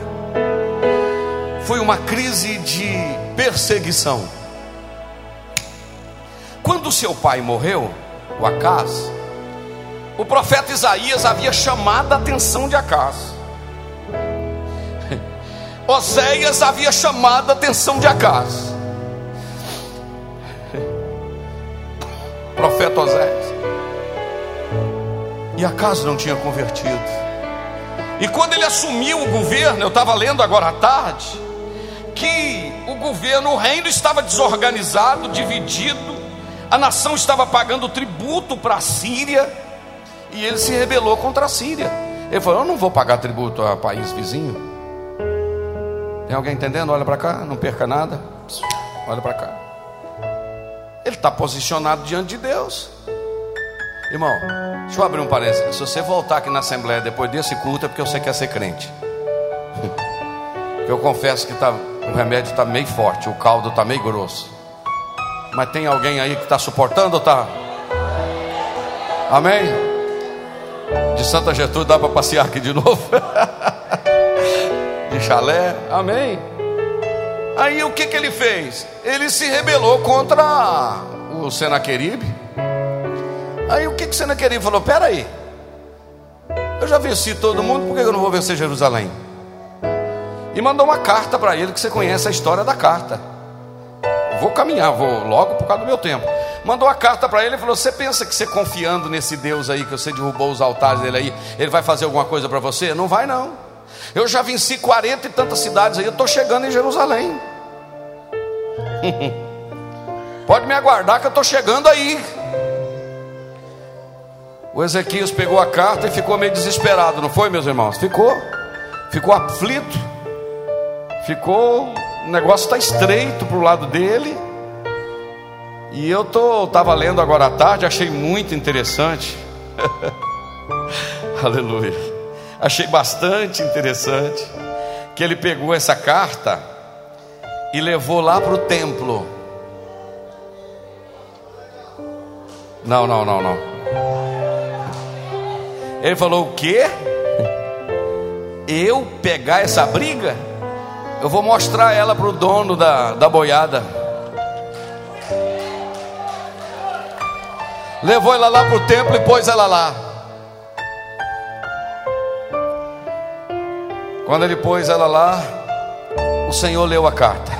foi uma crise de perseguição. Quando seu pai morreu, o Acas, o profeta Isaías havia chamado a atenção de Acas. Oséias havia chamado a atenção de Acas. Profeta Oséias. E Acas não tinha convertido. E quando ele assumiu o governo, eu estava lendo agora à tarde, que o governo, o reino estava desorganizado, dividido, a nação estava pagando tributo para a Síria, e ele se rebelou contra a Síria. Ele falou: Eu não vou pagar tributo a país vizinho. Tem alguém entendendo? Olha para cá, não perca nada. Olha para cá. Ele está posicionado diante de Deus. Irmão, deixa eu abrir um parênteses. Se você voltar aqui na Assembleia depois desse culto, é porque você quer ser crente. Eu confesso que tá, o remédio está meio forte, o caldo está meio grosso. Mas tem alguém aí que está suportando ou tá? Amém? Santa Getúlio dá para passear aqui de novo? de chalé? Amém? Aí o que, que ele fez? Ele se rebelou contra o Senaqueribe. Aí o que, que o Senaqueribe falou? Peraí, eu já venci todo mundo, por que eu não vou vencer Jerusalém? E mandou uma carta para ele, que você conhece a história da carta. Vou caminhar, vou logo por causa do meu tempo. Mandou a carta para ele e falou: Você pensa que você confiando nesse Deus aí, que você derrubou os altares dele aí, ele vai fazer alguma coisa para você? Não vai, não. Eu já venci 40 e tantas cidades aí, eu estou chegando em Jerusalém. Pode me aguardar que eu estou chegando aí. O Ezequias pegou a carta e ficou meio desesperado, não foi, meus irmãos? Ficou, ficou aflito. Ficou, o negócio está estreito para o lado dele. E eu tô, tava lendo agora à tarde, achei muito interessante. Aleluia. Achei bastante interessante que ele pegou essa carta e levou lá para o templo. Não, não, não, não. Ele falou: O quê? Eu pegar essa briga? Eu vou mostrar ela para o dono da, da boiada. Levou ela lá para o templo e pôs ela lá. Quando ele pôs ela lá, o Senhor leu a carta.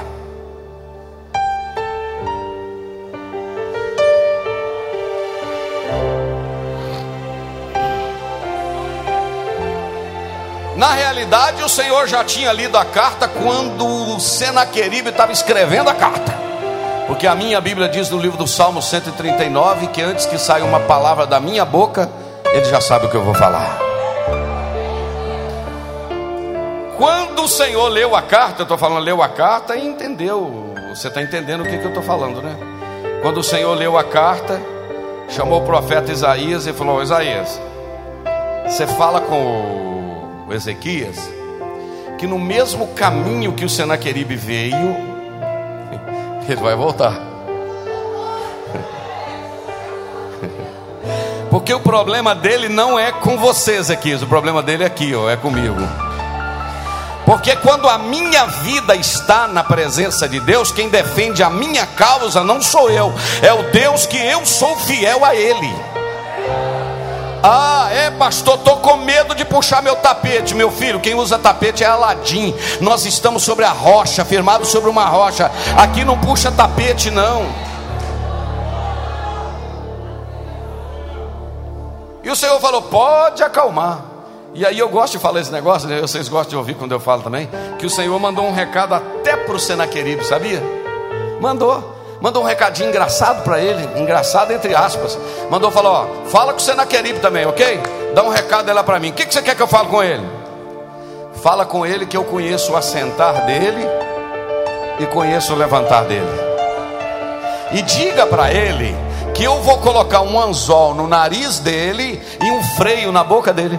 Na realidade, o Senhor já tinha lido a carta quando o Senaqueribe estava escrevendo a carta. Porque a minha Bíblia diz no livro do Salmo 139 que antes que saia uma palavra da minha boca, ele já sabe o que eu vou falar. Quando o Senhor leu a carta, eu estou falando, leu a carta e entendeu. Você está entendendo o que, que eu estou falando, né? Quando o Senhor leu a carta, chamou o profeta Isaías e falou: Isaías, você fala com o Ezequias, que no mesmo caminho que o Senaqueribe veio, ele vai voltar. Porque o problema dele não é com você, Ezequias, o problema dele é aqui, ó, é comigo. Porque quando a minha vida está na presença de Deus, quem defende a minha causa não sou eu, é o Deus que eu sou fiel a Ele. Ah, é pastor, estou com medo de puxar meu tapete. Meu filho, quem usa tapete é Aladim. Nós estamos sobre a rocha, firmados sobre uma rocha. Aqui não puxa tapete, não. E o Senhor falou: pode acalmar. E aí eu gosto de falar esse negócio, né? vocês gostam de ouvir quando eu falo também, que o Senhor mandou um recado até para o Senaqueribe, sabia? Mandou. Mandou um recadinho engraçado para ele, engraçado entre aspas. Mandou falar, ó, fala com o Senaqueribe também, ok? Dá um recado lá para mim. O que, que você quer que eu fale com ele? Fala com ele que eu conheço o assentar dele e conheço o levantar dele. E diga para ele que eu vou colocar um anzol no nariz dele e um freio na boca dele.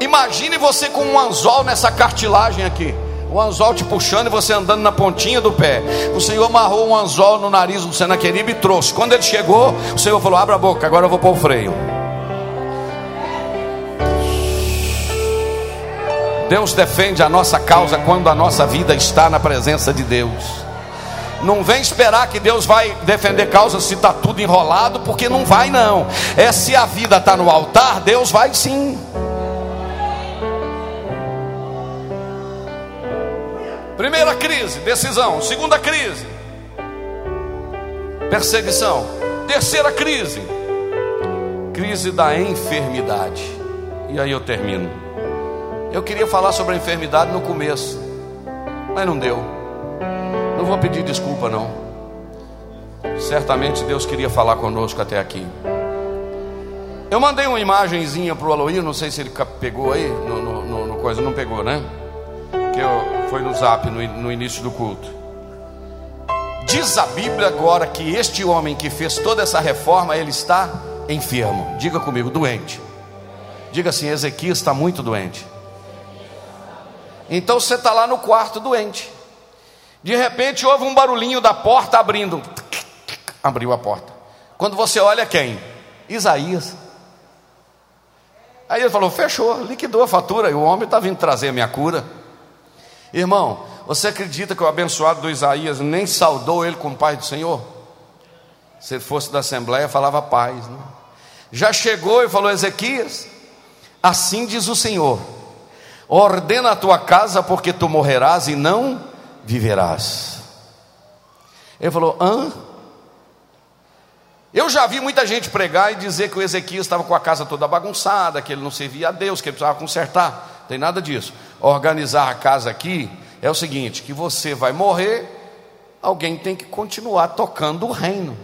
Imagine você com um anzol nessa cartilagem aqui. O anzol te puxando e você andando na pontinha do pé. O Senhor amarrou um anzol no nariz do Senaqueribe e trouxe. Quando ele chegou, o Senhor falou: Abra a boca, agora eu vou pôr o freio. Deus defende a nossa causa quando a nossa vida está na presença de Deus. Não vem esperar que Deus vai defender causa se está tudo enrolado, porque não vai não. É se a vida está no altar, Deus vai sim. Primeira crise, decisão. Segunda crise, perseguição. Terceira crise, crise da enfermidade. E aí eu termino. Eu queria falar sobre a enfermidade no começo, mas não deu. Não vou pedir desculpa, não. Certamente Deus queria falar conosco até aqui. Eu mandei uma imagenzinha para o Aloí, não sei se ele pegou aí, no, no, no coisa, não pegou, né? que eu, foi no zap no, no início do culto. Diz a Bíblia agora que este homem que fez toda essa reforma, ele está enfermo. Diga comigo, doente. Diga assim: Ezequias está muito doente. Então você está lá no quarto doente. De repente houve um barulhinho da porta abrindo. Abriu a porta. Quando você olha quem? Isaías. Aí ele falou: fechou, liquidou a fatura. E o homem está vindo trazer a minha cura. Irmão, você acredita que o abençoado do Isaías nem saudou ele como pai do Senhor? Se ele fosse da Assembleia, falava paz. Né? Já chegou e falou: Ezequias, assim diz o Senhor: ordena a tua casa, porque tu morrerás e não viverás. Ele falou: hã? Eu já vi muita gente pregar e dizer que o Ezequias estava com a casa toda bagunçada, que ele não servia a Deus, que ele precisava consertar. Tem nada disso organizar a casa aqui é o seguinte: que você vai morrer, alguém tem que continuar tocando o reino.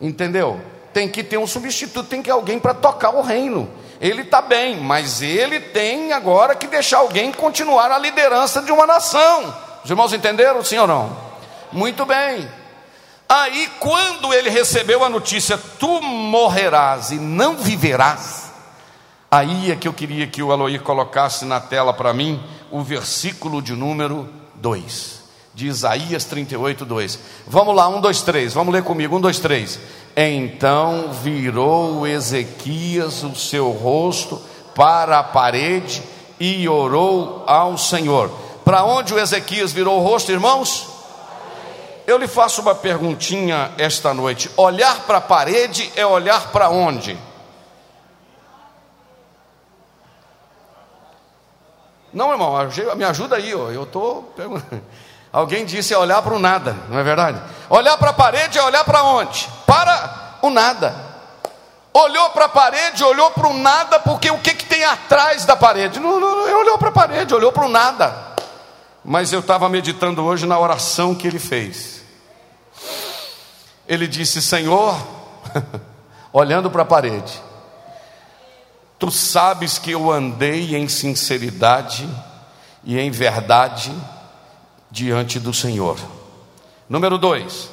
Entendeu? Tem que ter um substituto, tem que ter alguém para tocar o reino. Ele está bem, mas ele tem agora que deixar alguém continuar a liderança de uma nação. Os irmãos entenderam, sim ou não? Muito bem. Aí, quando ele recebeu a notícia, tu morrerás e não viverás, Aí é que eu queria que o Aloir colocasse na tela para mim o versículo de número 2, de Isaías 38, 2. Vamos lá, um, dois, três, vamos ler comigo, um, dois, três. Então virou Ezequias o seu rosto para a parede e orou ao Senhor. Para onde o Ezequias virou o rosto, irmãos? Eu lhe faço uma perguntinha esta noite: olhar para a parede é olhar para onde? Não, irmão, me ajuda aí, ó. eu estou perguntando. Alguém disse é olhar para o nada, não é verdade? Olhar para a parede é olhar para onde? Para o nada. Olhou para a parede, olhou para o nada, porque o que, que tem atrás da parede? Não, não, não olhou para a parede, olhou para o nada. Mas eu estava meditando hoje na oração que ele fez. Ele disse: Senhor, olhando para a parede, Tu sabes que eu andei em sinceridade e em verdade diante do Senhor. Número dois,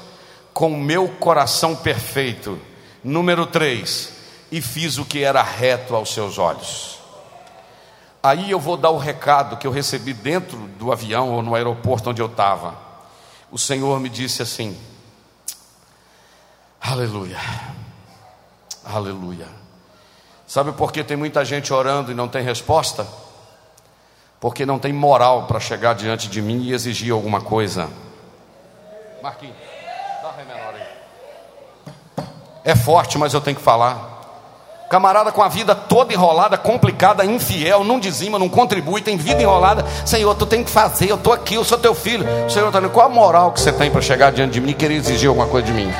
com meu coração perfeito. Número três, e fiz o que era reto aos seus olhos. Aí eu vou dar o recado que eu recebi dentro do avião ou no aeroporto onde eu estava. O Senhor me disse assim: Aleluia, Aleluia. Sabe por que tem muita gente orando e não tem resposta? Porque não tem moral para chegar diante de mim e exigir alguma coisa. Marquinhos, dá menor aí. É forte, mas eu tenho que falar. Camarada com a vida toda enrolada, complicada, infiel, não dizima, não contribui, tem vida enrolada. Senhor, tu tem que fazer, eu estou aqui, eu sou teu filho. Senhor qual a moral que você tem para chegar diante de mim e querer exigir alguma coisa de mim?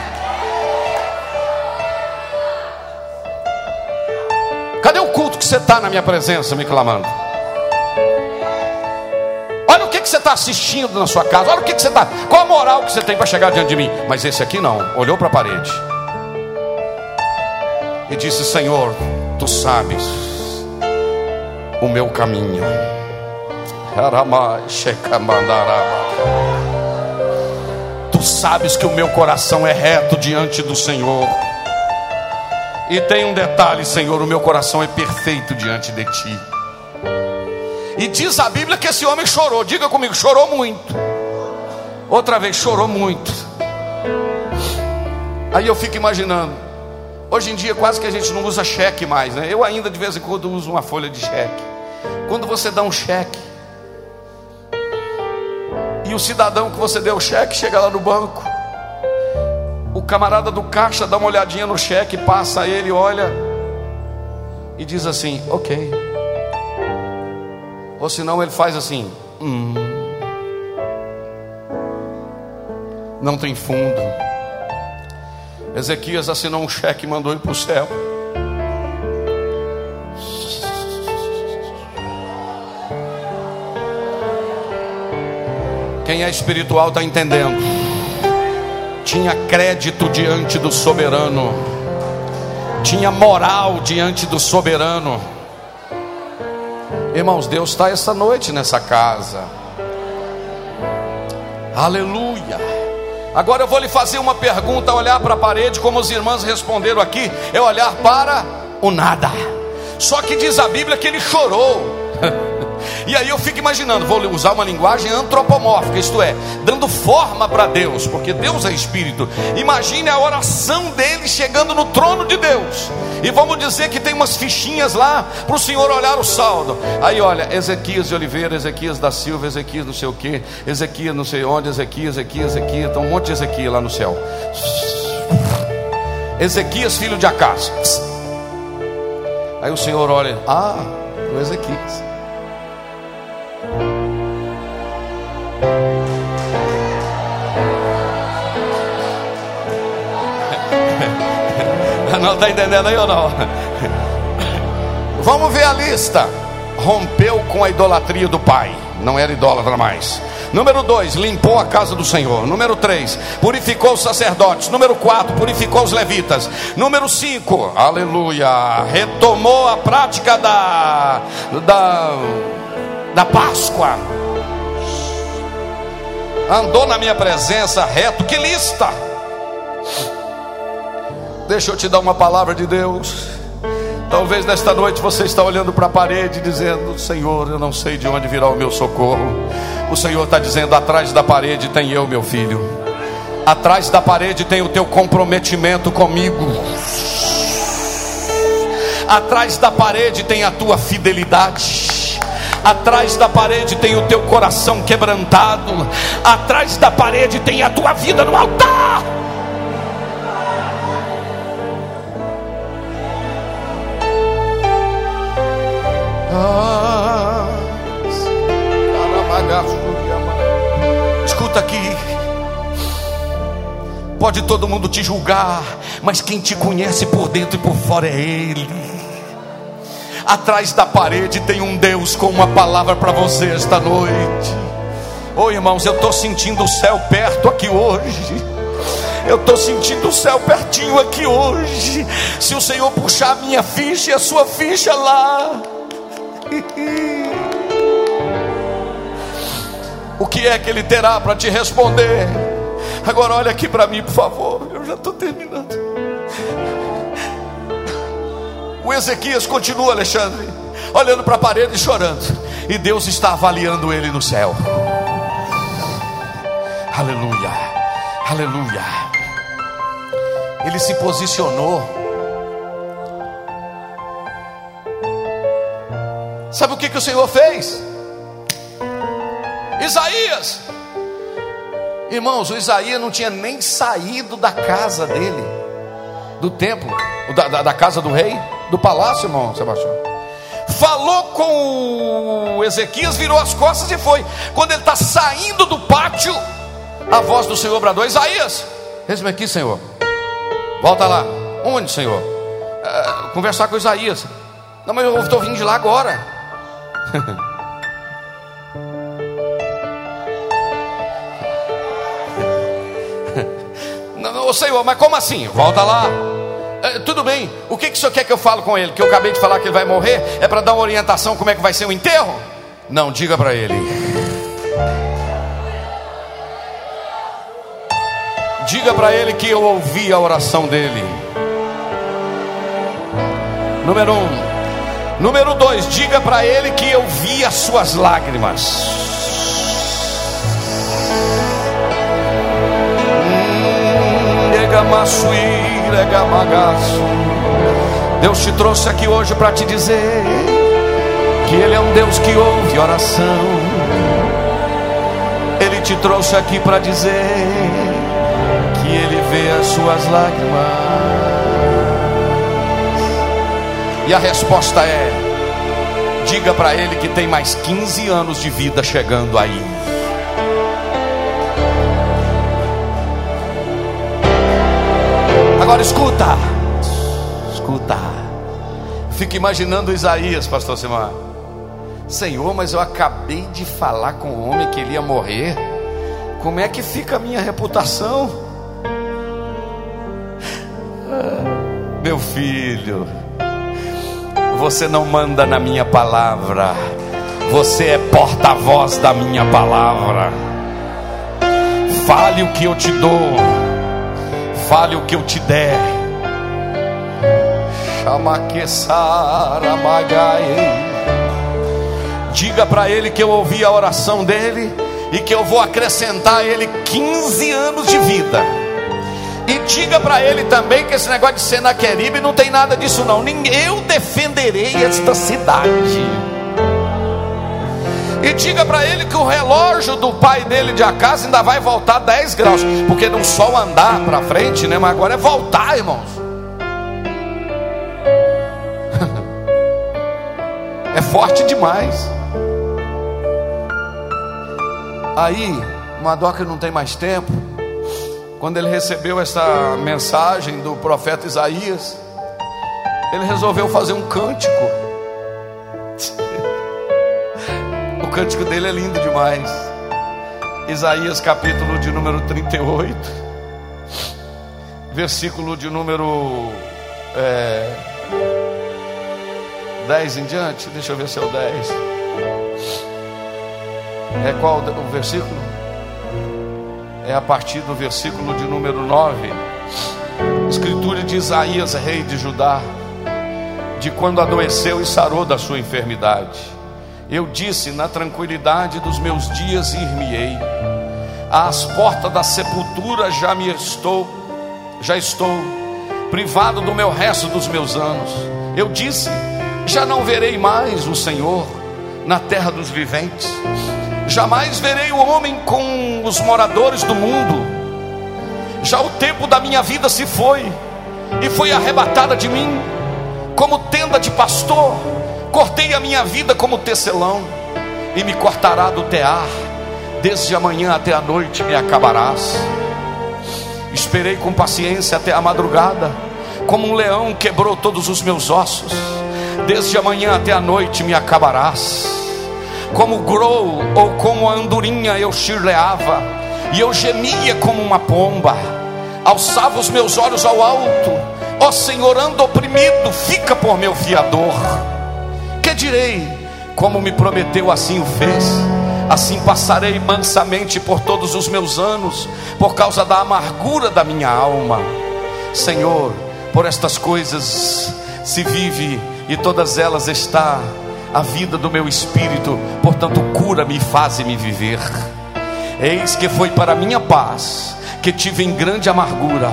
Você está na minha presença me clamando. Olha o que, que você está assistindo na sua casa. Olha o que, que você está. Qual a moral que você tem para chegar diante de mim? Mas esse aqui não. Olhou para a parede. E disse: Senhor, tu sabes o meu caminho. Tu sabes que o meu coração é reto diante do Senhor. E tem um detalhe, Senhor: o meu coração é perfeito diante de Ti. E diz a Bíblia que esse homem chorou. Diga comigo, chorou muito. Outra vez, chorou muito. Aí eu fico imaginando. Hoje em dia quase que a gente não usa cheque mais, né? Eu ainda de vez em quando uso uma folha de cheque. Quando você dá um cheque, e o cidadão que você deu o cheque chega lá no banco, o camarada do caixa dá uma olhadinha no cheque, passa ele, olha e diz assim: Ok. Ou senão ele faz assim: hum, Não tem fundo. Ezequias assinou um cheque e mandou ele para o céu. Quem é espiritual está entendendo tinha crédito diante do soberano, tinha moral diante do soberano. Irmãos, Deus está essa noite nessa casa. Aleluia. Agora eu vou lhe fazer uma pergunta, olhar para a parede, como os irmãos responderam aqui, é olhar para o nada. Só que diz a Bíblia que ele chorou. E aí eu fico imaginando, vou usar uma linguagem antropomórfica, isto é, dando forma para Deus, porque Deus é espírito. Imagine a oração dele chegando no trono de Deus. E vamos dizer que tem umas fichinhas lá para o Senhor olhar o saldo. Aí olha, Ezequias de Oliveira, Ezequias da Silva, Ezequias não sei o que, Ezequias não sei onde, Ezequias, Ezequias, Ezequias, tem um monte de Ezequias lá no céu. Ezequias, filho de Acas. Aí o Senhor olha, ah, o Ezequias. Não está entendendo aí ou não? Vamos ver a lista. Rompeu com a idolatria do pai, não era idólatra mais. Número 2, limpou a casa do Senhor. Número 3, purificou os sacerdotes. Número 4, purificou os levitas. Número 5, aleluia, retomou a prática da, da, da Páscoa. Andou na minha presença reto, que lista! Deixa eu te dar uma palavra de Deus. Talvez nesta noite você está olhando para a parede dizendo: Senhor, eu não sei de onde virá o meu socorro. O Senhor está dizendo: atrás da parede tem eu, meu filho. Atrás da parede tem o teu comprometimento comigo. Atrás da parede tem a tua fidelidade. Atrás da parede tem o teu coração quebrantado. Atrás da parede tem a tua vida no altar. Escuta aqui. Pode todo mundo te julgar, mas quem te conhece por dentro e por fora é Ele. Atrás da parede tem um Deus com uma palavra para você esta noite. Oi, irmãos, eu estou sentindo o céu perto aqui hoje. Eu estou sentindo o céu pertinho aqui hoje. Se o Senhor puxar a minha ficha e a sua ficha lá. O que é que ele terá para te responder? Agora olha aqui para mim, por favor. Eu já estou terminando. O Ezequias continua, Alexandre, olhando para a parede e chorando. E Deus está avaliando ele no céu. Aleluia, aleluia. Ele se posicionou. O Senhor fez? Isaías, irmãos, o Isaías não tinha nem saído da casa dele, do templo, da, da, da casa do rei, do palácio, irmão Sebastião. Falou com o Ezequias, virou as costas e foi. Quando ele está saindo do pátio, a voz do Senhor bradou: Isaías, eis-me aqui, Senhor. Volta lá. Onde, Senhor? É, conversar com Isaías. Não, mas eu estou vindo de lá agora. não, Senhor, mas como assim? Volta lá. É, tudo bem, o que, que o senhor quer que eu fale com ele? Que eu acabei de falar que ele vai morrer? É para dar uma orientação como é que vai ser o enterro? Não, diga para ele. Diga para ele que eu ouvi a oração dele. Número um. Número dois, diga para ele que eu vi as suas lágrimas. Deus te trouxe aqui hoje para te dizer que Ele é um Deus que ouve oração. Ele te trouxe aqui para dizer que Ele vê as suas lágrimas. E a resposta é: diga para Ele que tem mais 15 anos de vida chegando aí. Agora escuta, escuta. Fica imaginando Isaías, pastor Simar. Senhor, mas eu acabei de falar com o homem que ele ia morrer. Como é que fica a minha reputação? Meu filho, você não manda na minha palavra, você é porta-voz da minha palavra. Fale o que eu te dou, fale o que eu te der. Chama Diga para ele que eu ouvi a oração dele e que eu vou acrescentar a ele 15 anos de vida. E diga para ele também que esse negócio de Senaqueribe não tem nada disso não. Eu defenderei esta cidade. E diga para ele que o relógio do pai dele de Acasa ainda vai voltar 10 graus. Porque não só andar para frente, né? Mas agora é voltar, irmãos. é forte demais. Aí, Madoca não tem mais tempo quando ele recebeu essa mensagem do profeta Isaías, ele resolveu fazer um cântico. o cântico dele é lindo demais. Isaías capítulo de número 38, versículo de número é, 10 em diante. Deixa eu ver se é o 10. É qual o versículo? É a partir do versículo de número 9, escritura de Isaías, rei de Judá, de quando adoeceu e sarou da sua enfermidade. Eu disse: Na tranquilidade dos meus dias ir-me-ei, às portas da sepultura já me estou, já estou, privado do meu resto dos meus anos. Eu disse: Já não verei mais o Senhor na terra dos viventes. Jamais verei o homem com os moradores do mundo. Já o tempo da minha vida se foi e foi arrebatada de mim, como tenda de pastor. Cortei a minha vida como tecelão e me cortará do tear. Desde amanhã até a noite me acabarás. Esperei com paciência até a madrugada, como um leão quebrou todos os meus ossos. Desde amanhã até a noite me acabarás como grou ou como a andorinha eu chirleava, e eu gemia como uma pomba, alçava os meus olhos ao alto, ó Senhor, ando oprimido, fica por meu fiador. Que direi? Como me prometeu, assim o fez. Assim passarei mansamente por todos os meus anos, por causa da amargura da minha alma. Senhor, por estas coisas se vive e todas elas está a vida do meu espírito, portanto, cura-me e faze-me viver. Eis que foi para minha paz que tive em grande amargura,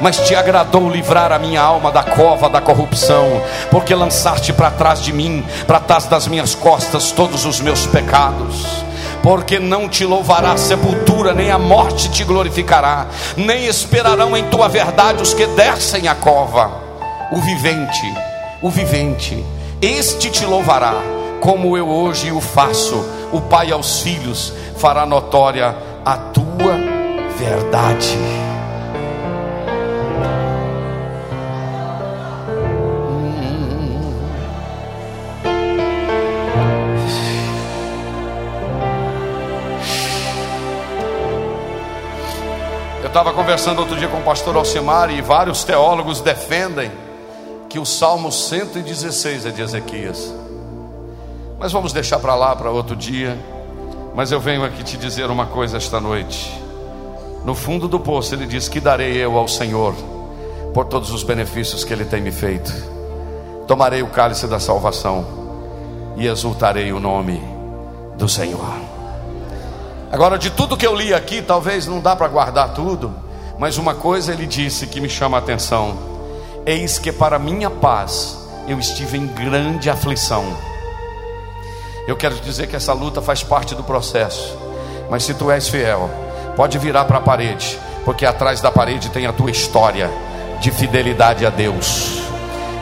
mas te agradou livrar a minha alma da cova da corrupção, porque lançaste para trás de mim, para trás das minhas costas, todos os meus pecados. Porque não te louvará a sepultura, nem a morte te glorificará, nem esperarão em tua verdade os que descem a cova. O vivente, o vivente este te louvará, como eu hoje o faço. O Pai aos filhos fará notória a tua verdade. Eu estava conversando outro dia com o pastor Alcimar e vários teólogos defendem que o Salmo 116 é de Ezequias. Mas vamos deixar para lá para outro dia. Mas eu venho aqui te dizer uma coisa esta noite. No fundo do poço ele diz: Que darei eu ao Senhor por todos os benefícios que ele tem me feito. Tomarei o cálice da salvação e exultarei o nome do Senhor. Agora, de tudo que eu li aqui, talvez não dá para guardar tudo, mas uma coisa ele disse que me chama a atenção: Eis que para minha paz eu estive em grande aflição. Eu quero dizer que essa luta faz parte do processo, mas se tu és fiel, pode virar para a parede, porque atrás da parede tem a tua história de fidelidade a Deus.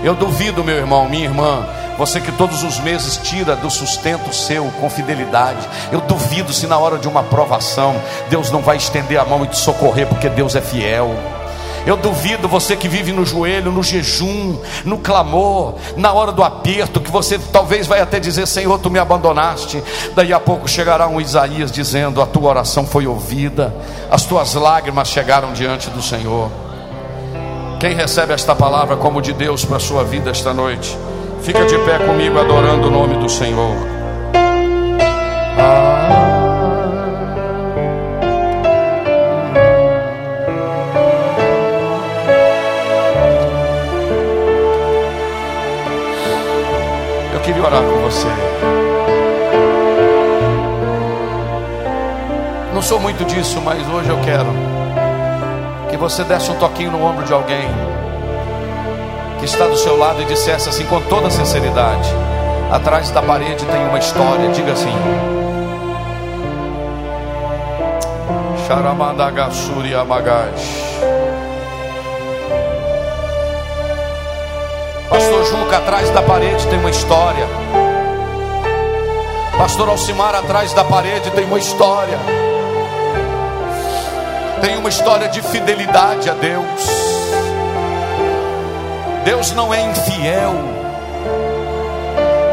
Eu duvido, meu irmão, minha irmã, você que todos os meses tira do sustento seu com fidelidade. Eu duvido se na hora de uma provação Deus não vai estender a mão e te socorrer, porque Deus é fiel. Eu duvido você que vive no joelho, no jejum, no clamor, na hora do aperto, que você talvez vai até dizer: Senhor, tu me abandonaste. Daí a pouco chegará um Isaías dizendo: A tua oração foi ouvida, as tuas lágrimas chegaram diante do Senhor. Quem recebe esta palavra como de Deus para a sua vida esta noite? Fica de pé comigo adorando o nome do Senhor. Eu queria orar com você. Não sou muito disso, mas hoje eu quero que você desse um toquinho no ombro de alguém que está do seu lado e dissesse assim com toda sinceridade: atrás da parede tem uma história, diga assim. Sharamandagassuri Amagash. Pastor Juca, atrás da parede tem uma história. Pastor Alcimar, atrás da parede tem uma história. Tem uma história de fidelidade a Deus. Deus não é infiel.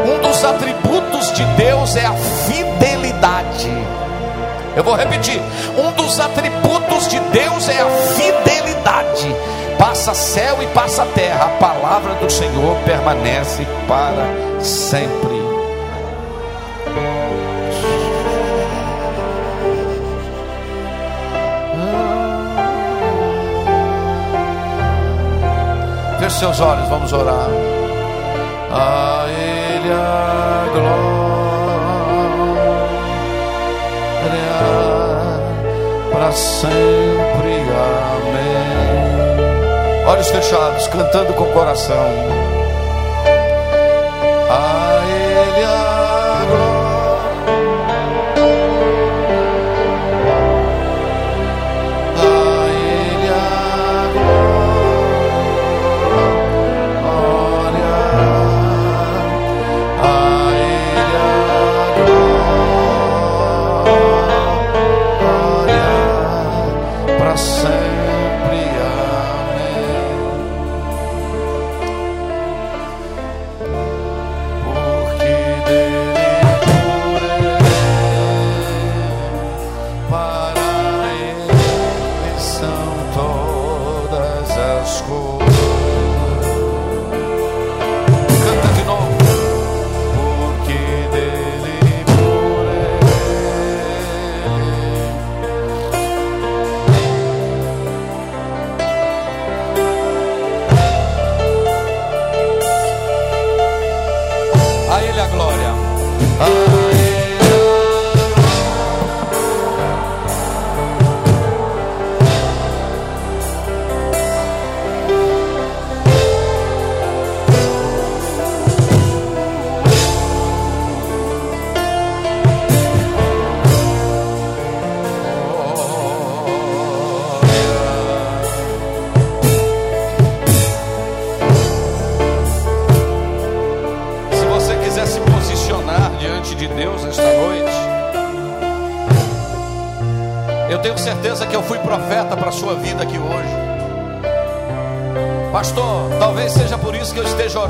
Um dos atributos de Deus é a fidelidade. Eu vou repetir: um dos atributos de Deus é a fidelidade. Passa céu e passa terra, a palavra do Senhor permanece para sempre. Feche seus olhos, vamos orar. A Ele a glória para sempre. Olhos fechados, cantando com o coração.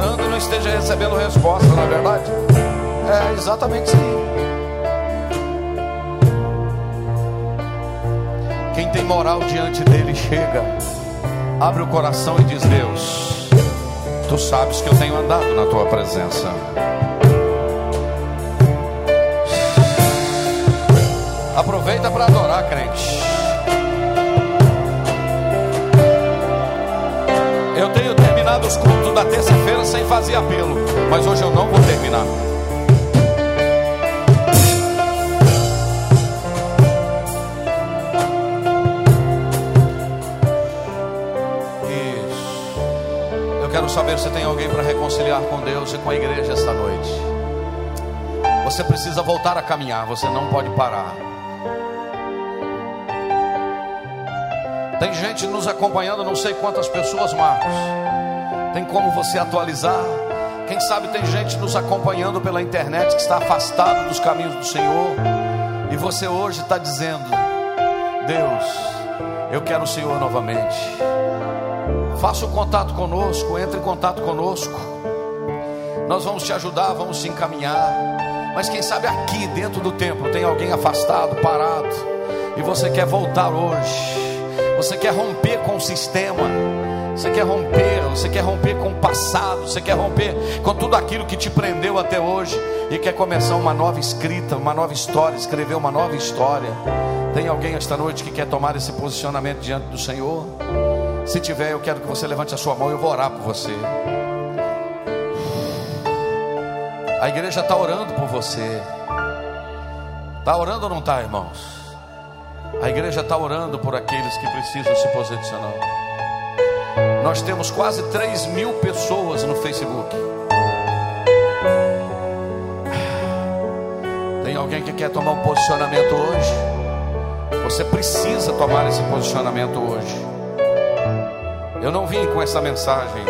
orando e não esteja recebendo resposta, na é verdade? É exatamente assim. Quem tem moral diante dele chega, abre o coração e diz: Deus, tu sabes que eu tenho andado na tua presença. Aproveita para adorar, crente. Terminado os cultos da terça-feira sem fazer apelo, mas hoje eu não vou terminar. quero saber se tem alguém para reconciliar com Deus e com a igreja esta noite. Você precisa voltar a caminhar, você não pode parar. Tem gente nos acompanhando, não sei quantas pessoas, Marcos. Tem como você atualizar? Quem sabe tem gente nos acompanhando pela internet que está afastado dos caminhos do Senhor. E você hoje está dizendo: Deus, eu quero o Senhor novamente. Faça o contato conosco, entre em contato conosco. Nós vamos te ajudar, vamos te encaminhar. Mas quem sabe aqui dentro do templo tem alguém afastado, parado, e você quer voltar hoje. Você quer romper com o sistema. Você quer romper, você quer romper com o passado, você quer romper com tudo aquilo que te prendeu até hoje e quer começar uma nova escrita, uma nova história, escrever uma nova história. Tem alguém esta noite que quer tomar esse posicionamento diante do Senhor? Se tiver, eu quero que você levante a sua mão e eu vou orar por você. A igreja está orando por você. Está orando ou não está, irmãos? A igreja está orando por aqueles que precisam se posicionar. Nós temos quase 3 mil pessoas no Facebook. Tem alguém que quer tomar um posicionamento hoje? Você precisa tomar esse posicionamento hoje. Eu não vim com essa mensagem.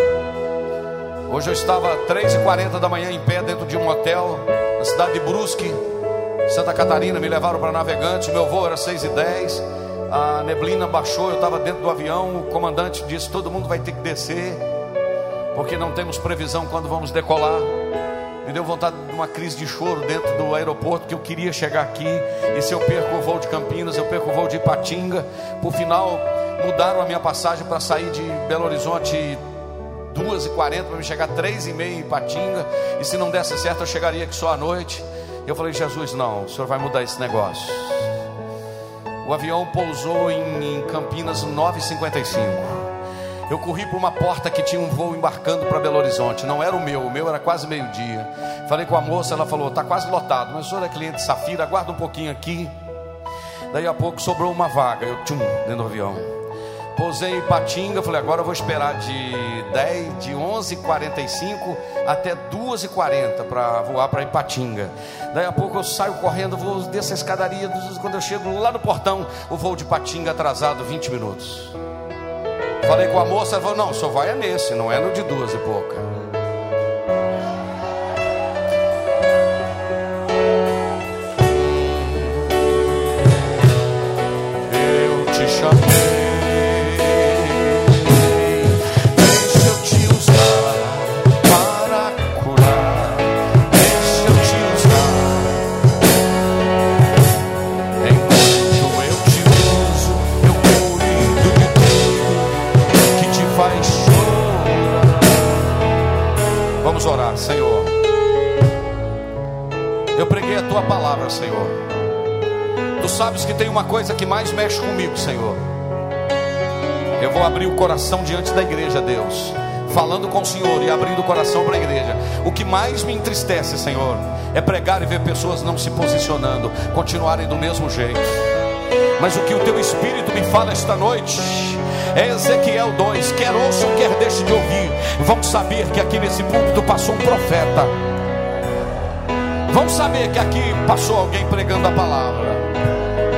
Hoje eu estava 3h40 da manhã em pé dentro de um hotel na cidade de Brusque, Santa Catarina. Me levaram para Navegante. Meu voo era 6h10. A neblina baixou. Eu estava dentro do avião. O comandante disse: Todo mundo vai ter que descer, porque não temos previsão quando vamos decolar. Me deu vontade de uma crise de choro dentro do aeroporto, que eu queria chegar aqui. E se eu perco o voo de Campinas, eu perco o voo de Ipatinga. Por final, mudaram a minha passagem para sair de Belo Horizonte 2h40 para me chegar 3h30 em Patinga. E se não desse certo, eu chegaria aqui só à noite. Eu falei, Jesus, não, o senhor vai mudar esse negócio. O avião pousou em, em Campinas 9h55. Eu corri para uma porta que tinha um voo embarcando para Belo Horizonte. Não era o meu, o meu era quase meio-dia. Falei com a moça, ela falou: está quase lotado, mas o senhor é cliente Safira, aguarda um pouquinho aqui. Daí a pouco sobrou uma vaga. Eu, tchum, dentro do avião. Posei em Patinga, falei, agora eu vou esperar de 10, de 11h45 até 2h40 para voar para Ipatinga. Daí a pouco eu saio correndo, vou descer a escadaria, quando eu chego lá no portão, o voo de Patinga atrasado 20 minutos. Falei com a moça, ela falou, não, só vai é nesse, não é no de duas e pouca. Uma coisa que mais mexe comigo, Senhor. Eu vou abrir o coração diante da igreja, Deus, falando com o Senhor e abrindo o coração para a igreja. O que mais me entristece, Senhor, é pregar e ver pessoas não se posicionando, continuarem do mesmo jeito. Mas o que o teu Espírito me fala esta noite é Ezequiel 2: quer ouçam, quer deixe de ouvir, vão saber que aqui nesse púlpito passou um profeta. Vão saber que aqui passou alguém pregando a palavra.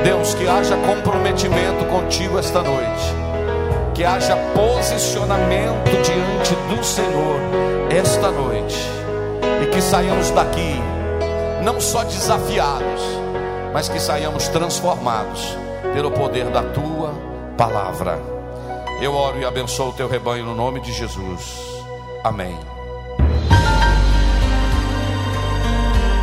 Deus, que haja comprometimento contigo esta noite, que haja posicionamento diante do Senhor esta noite, e que saiamos daqui não só desafiados, mas que saiamos transformados pelo poder da tua palavra. Eu oro e abençoo o teu rebanho no nome de Jesus. Amém.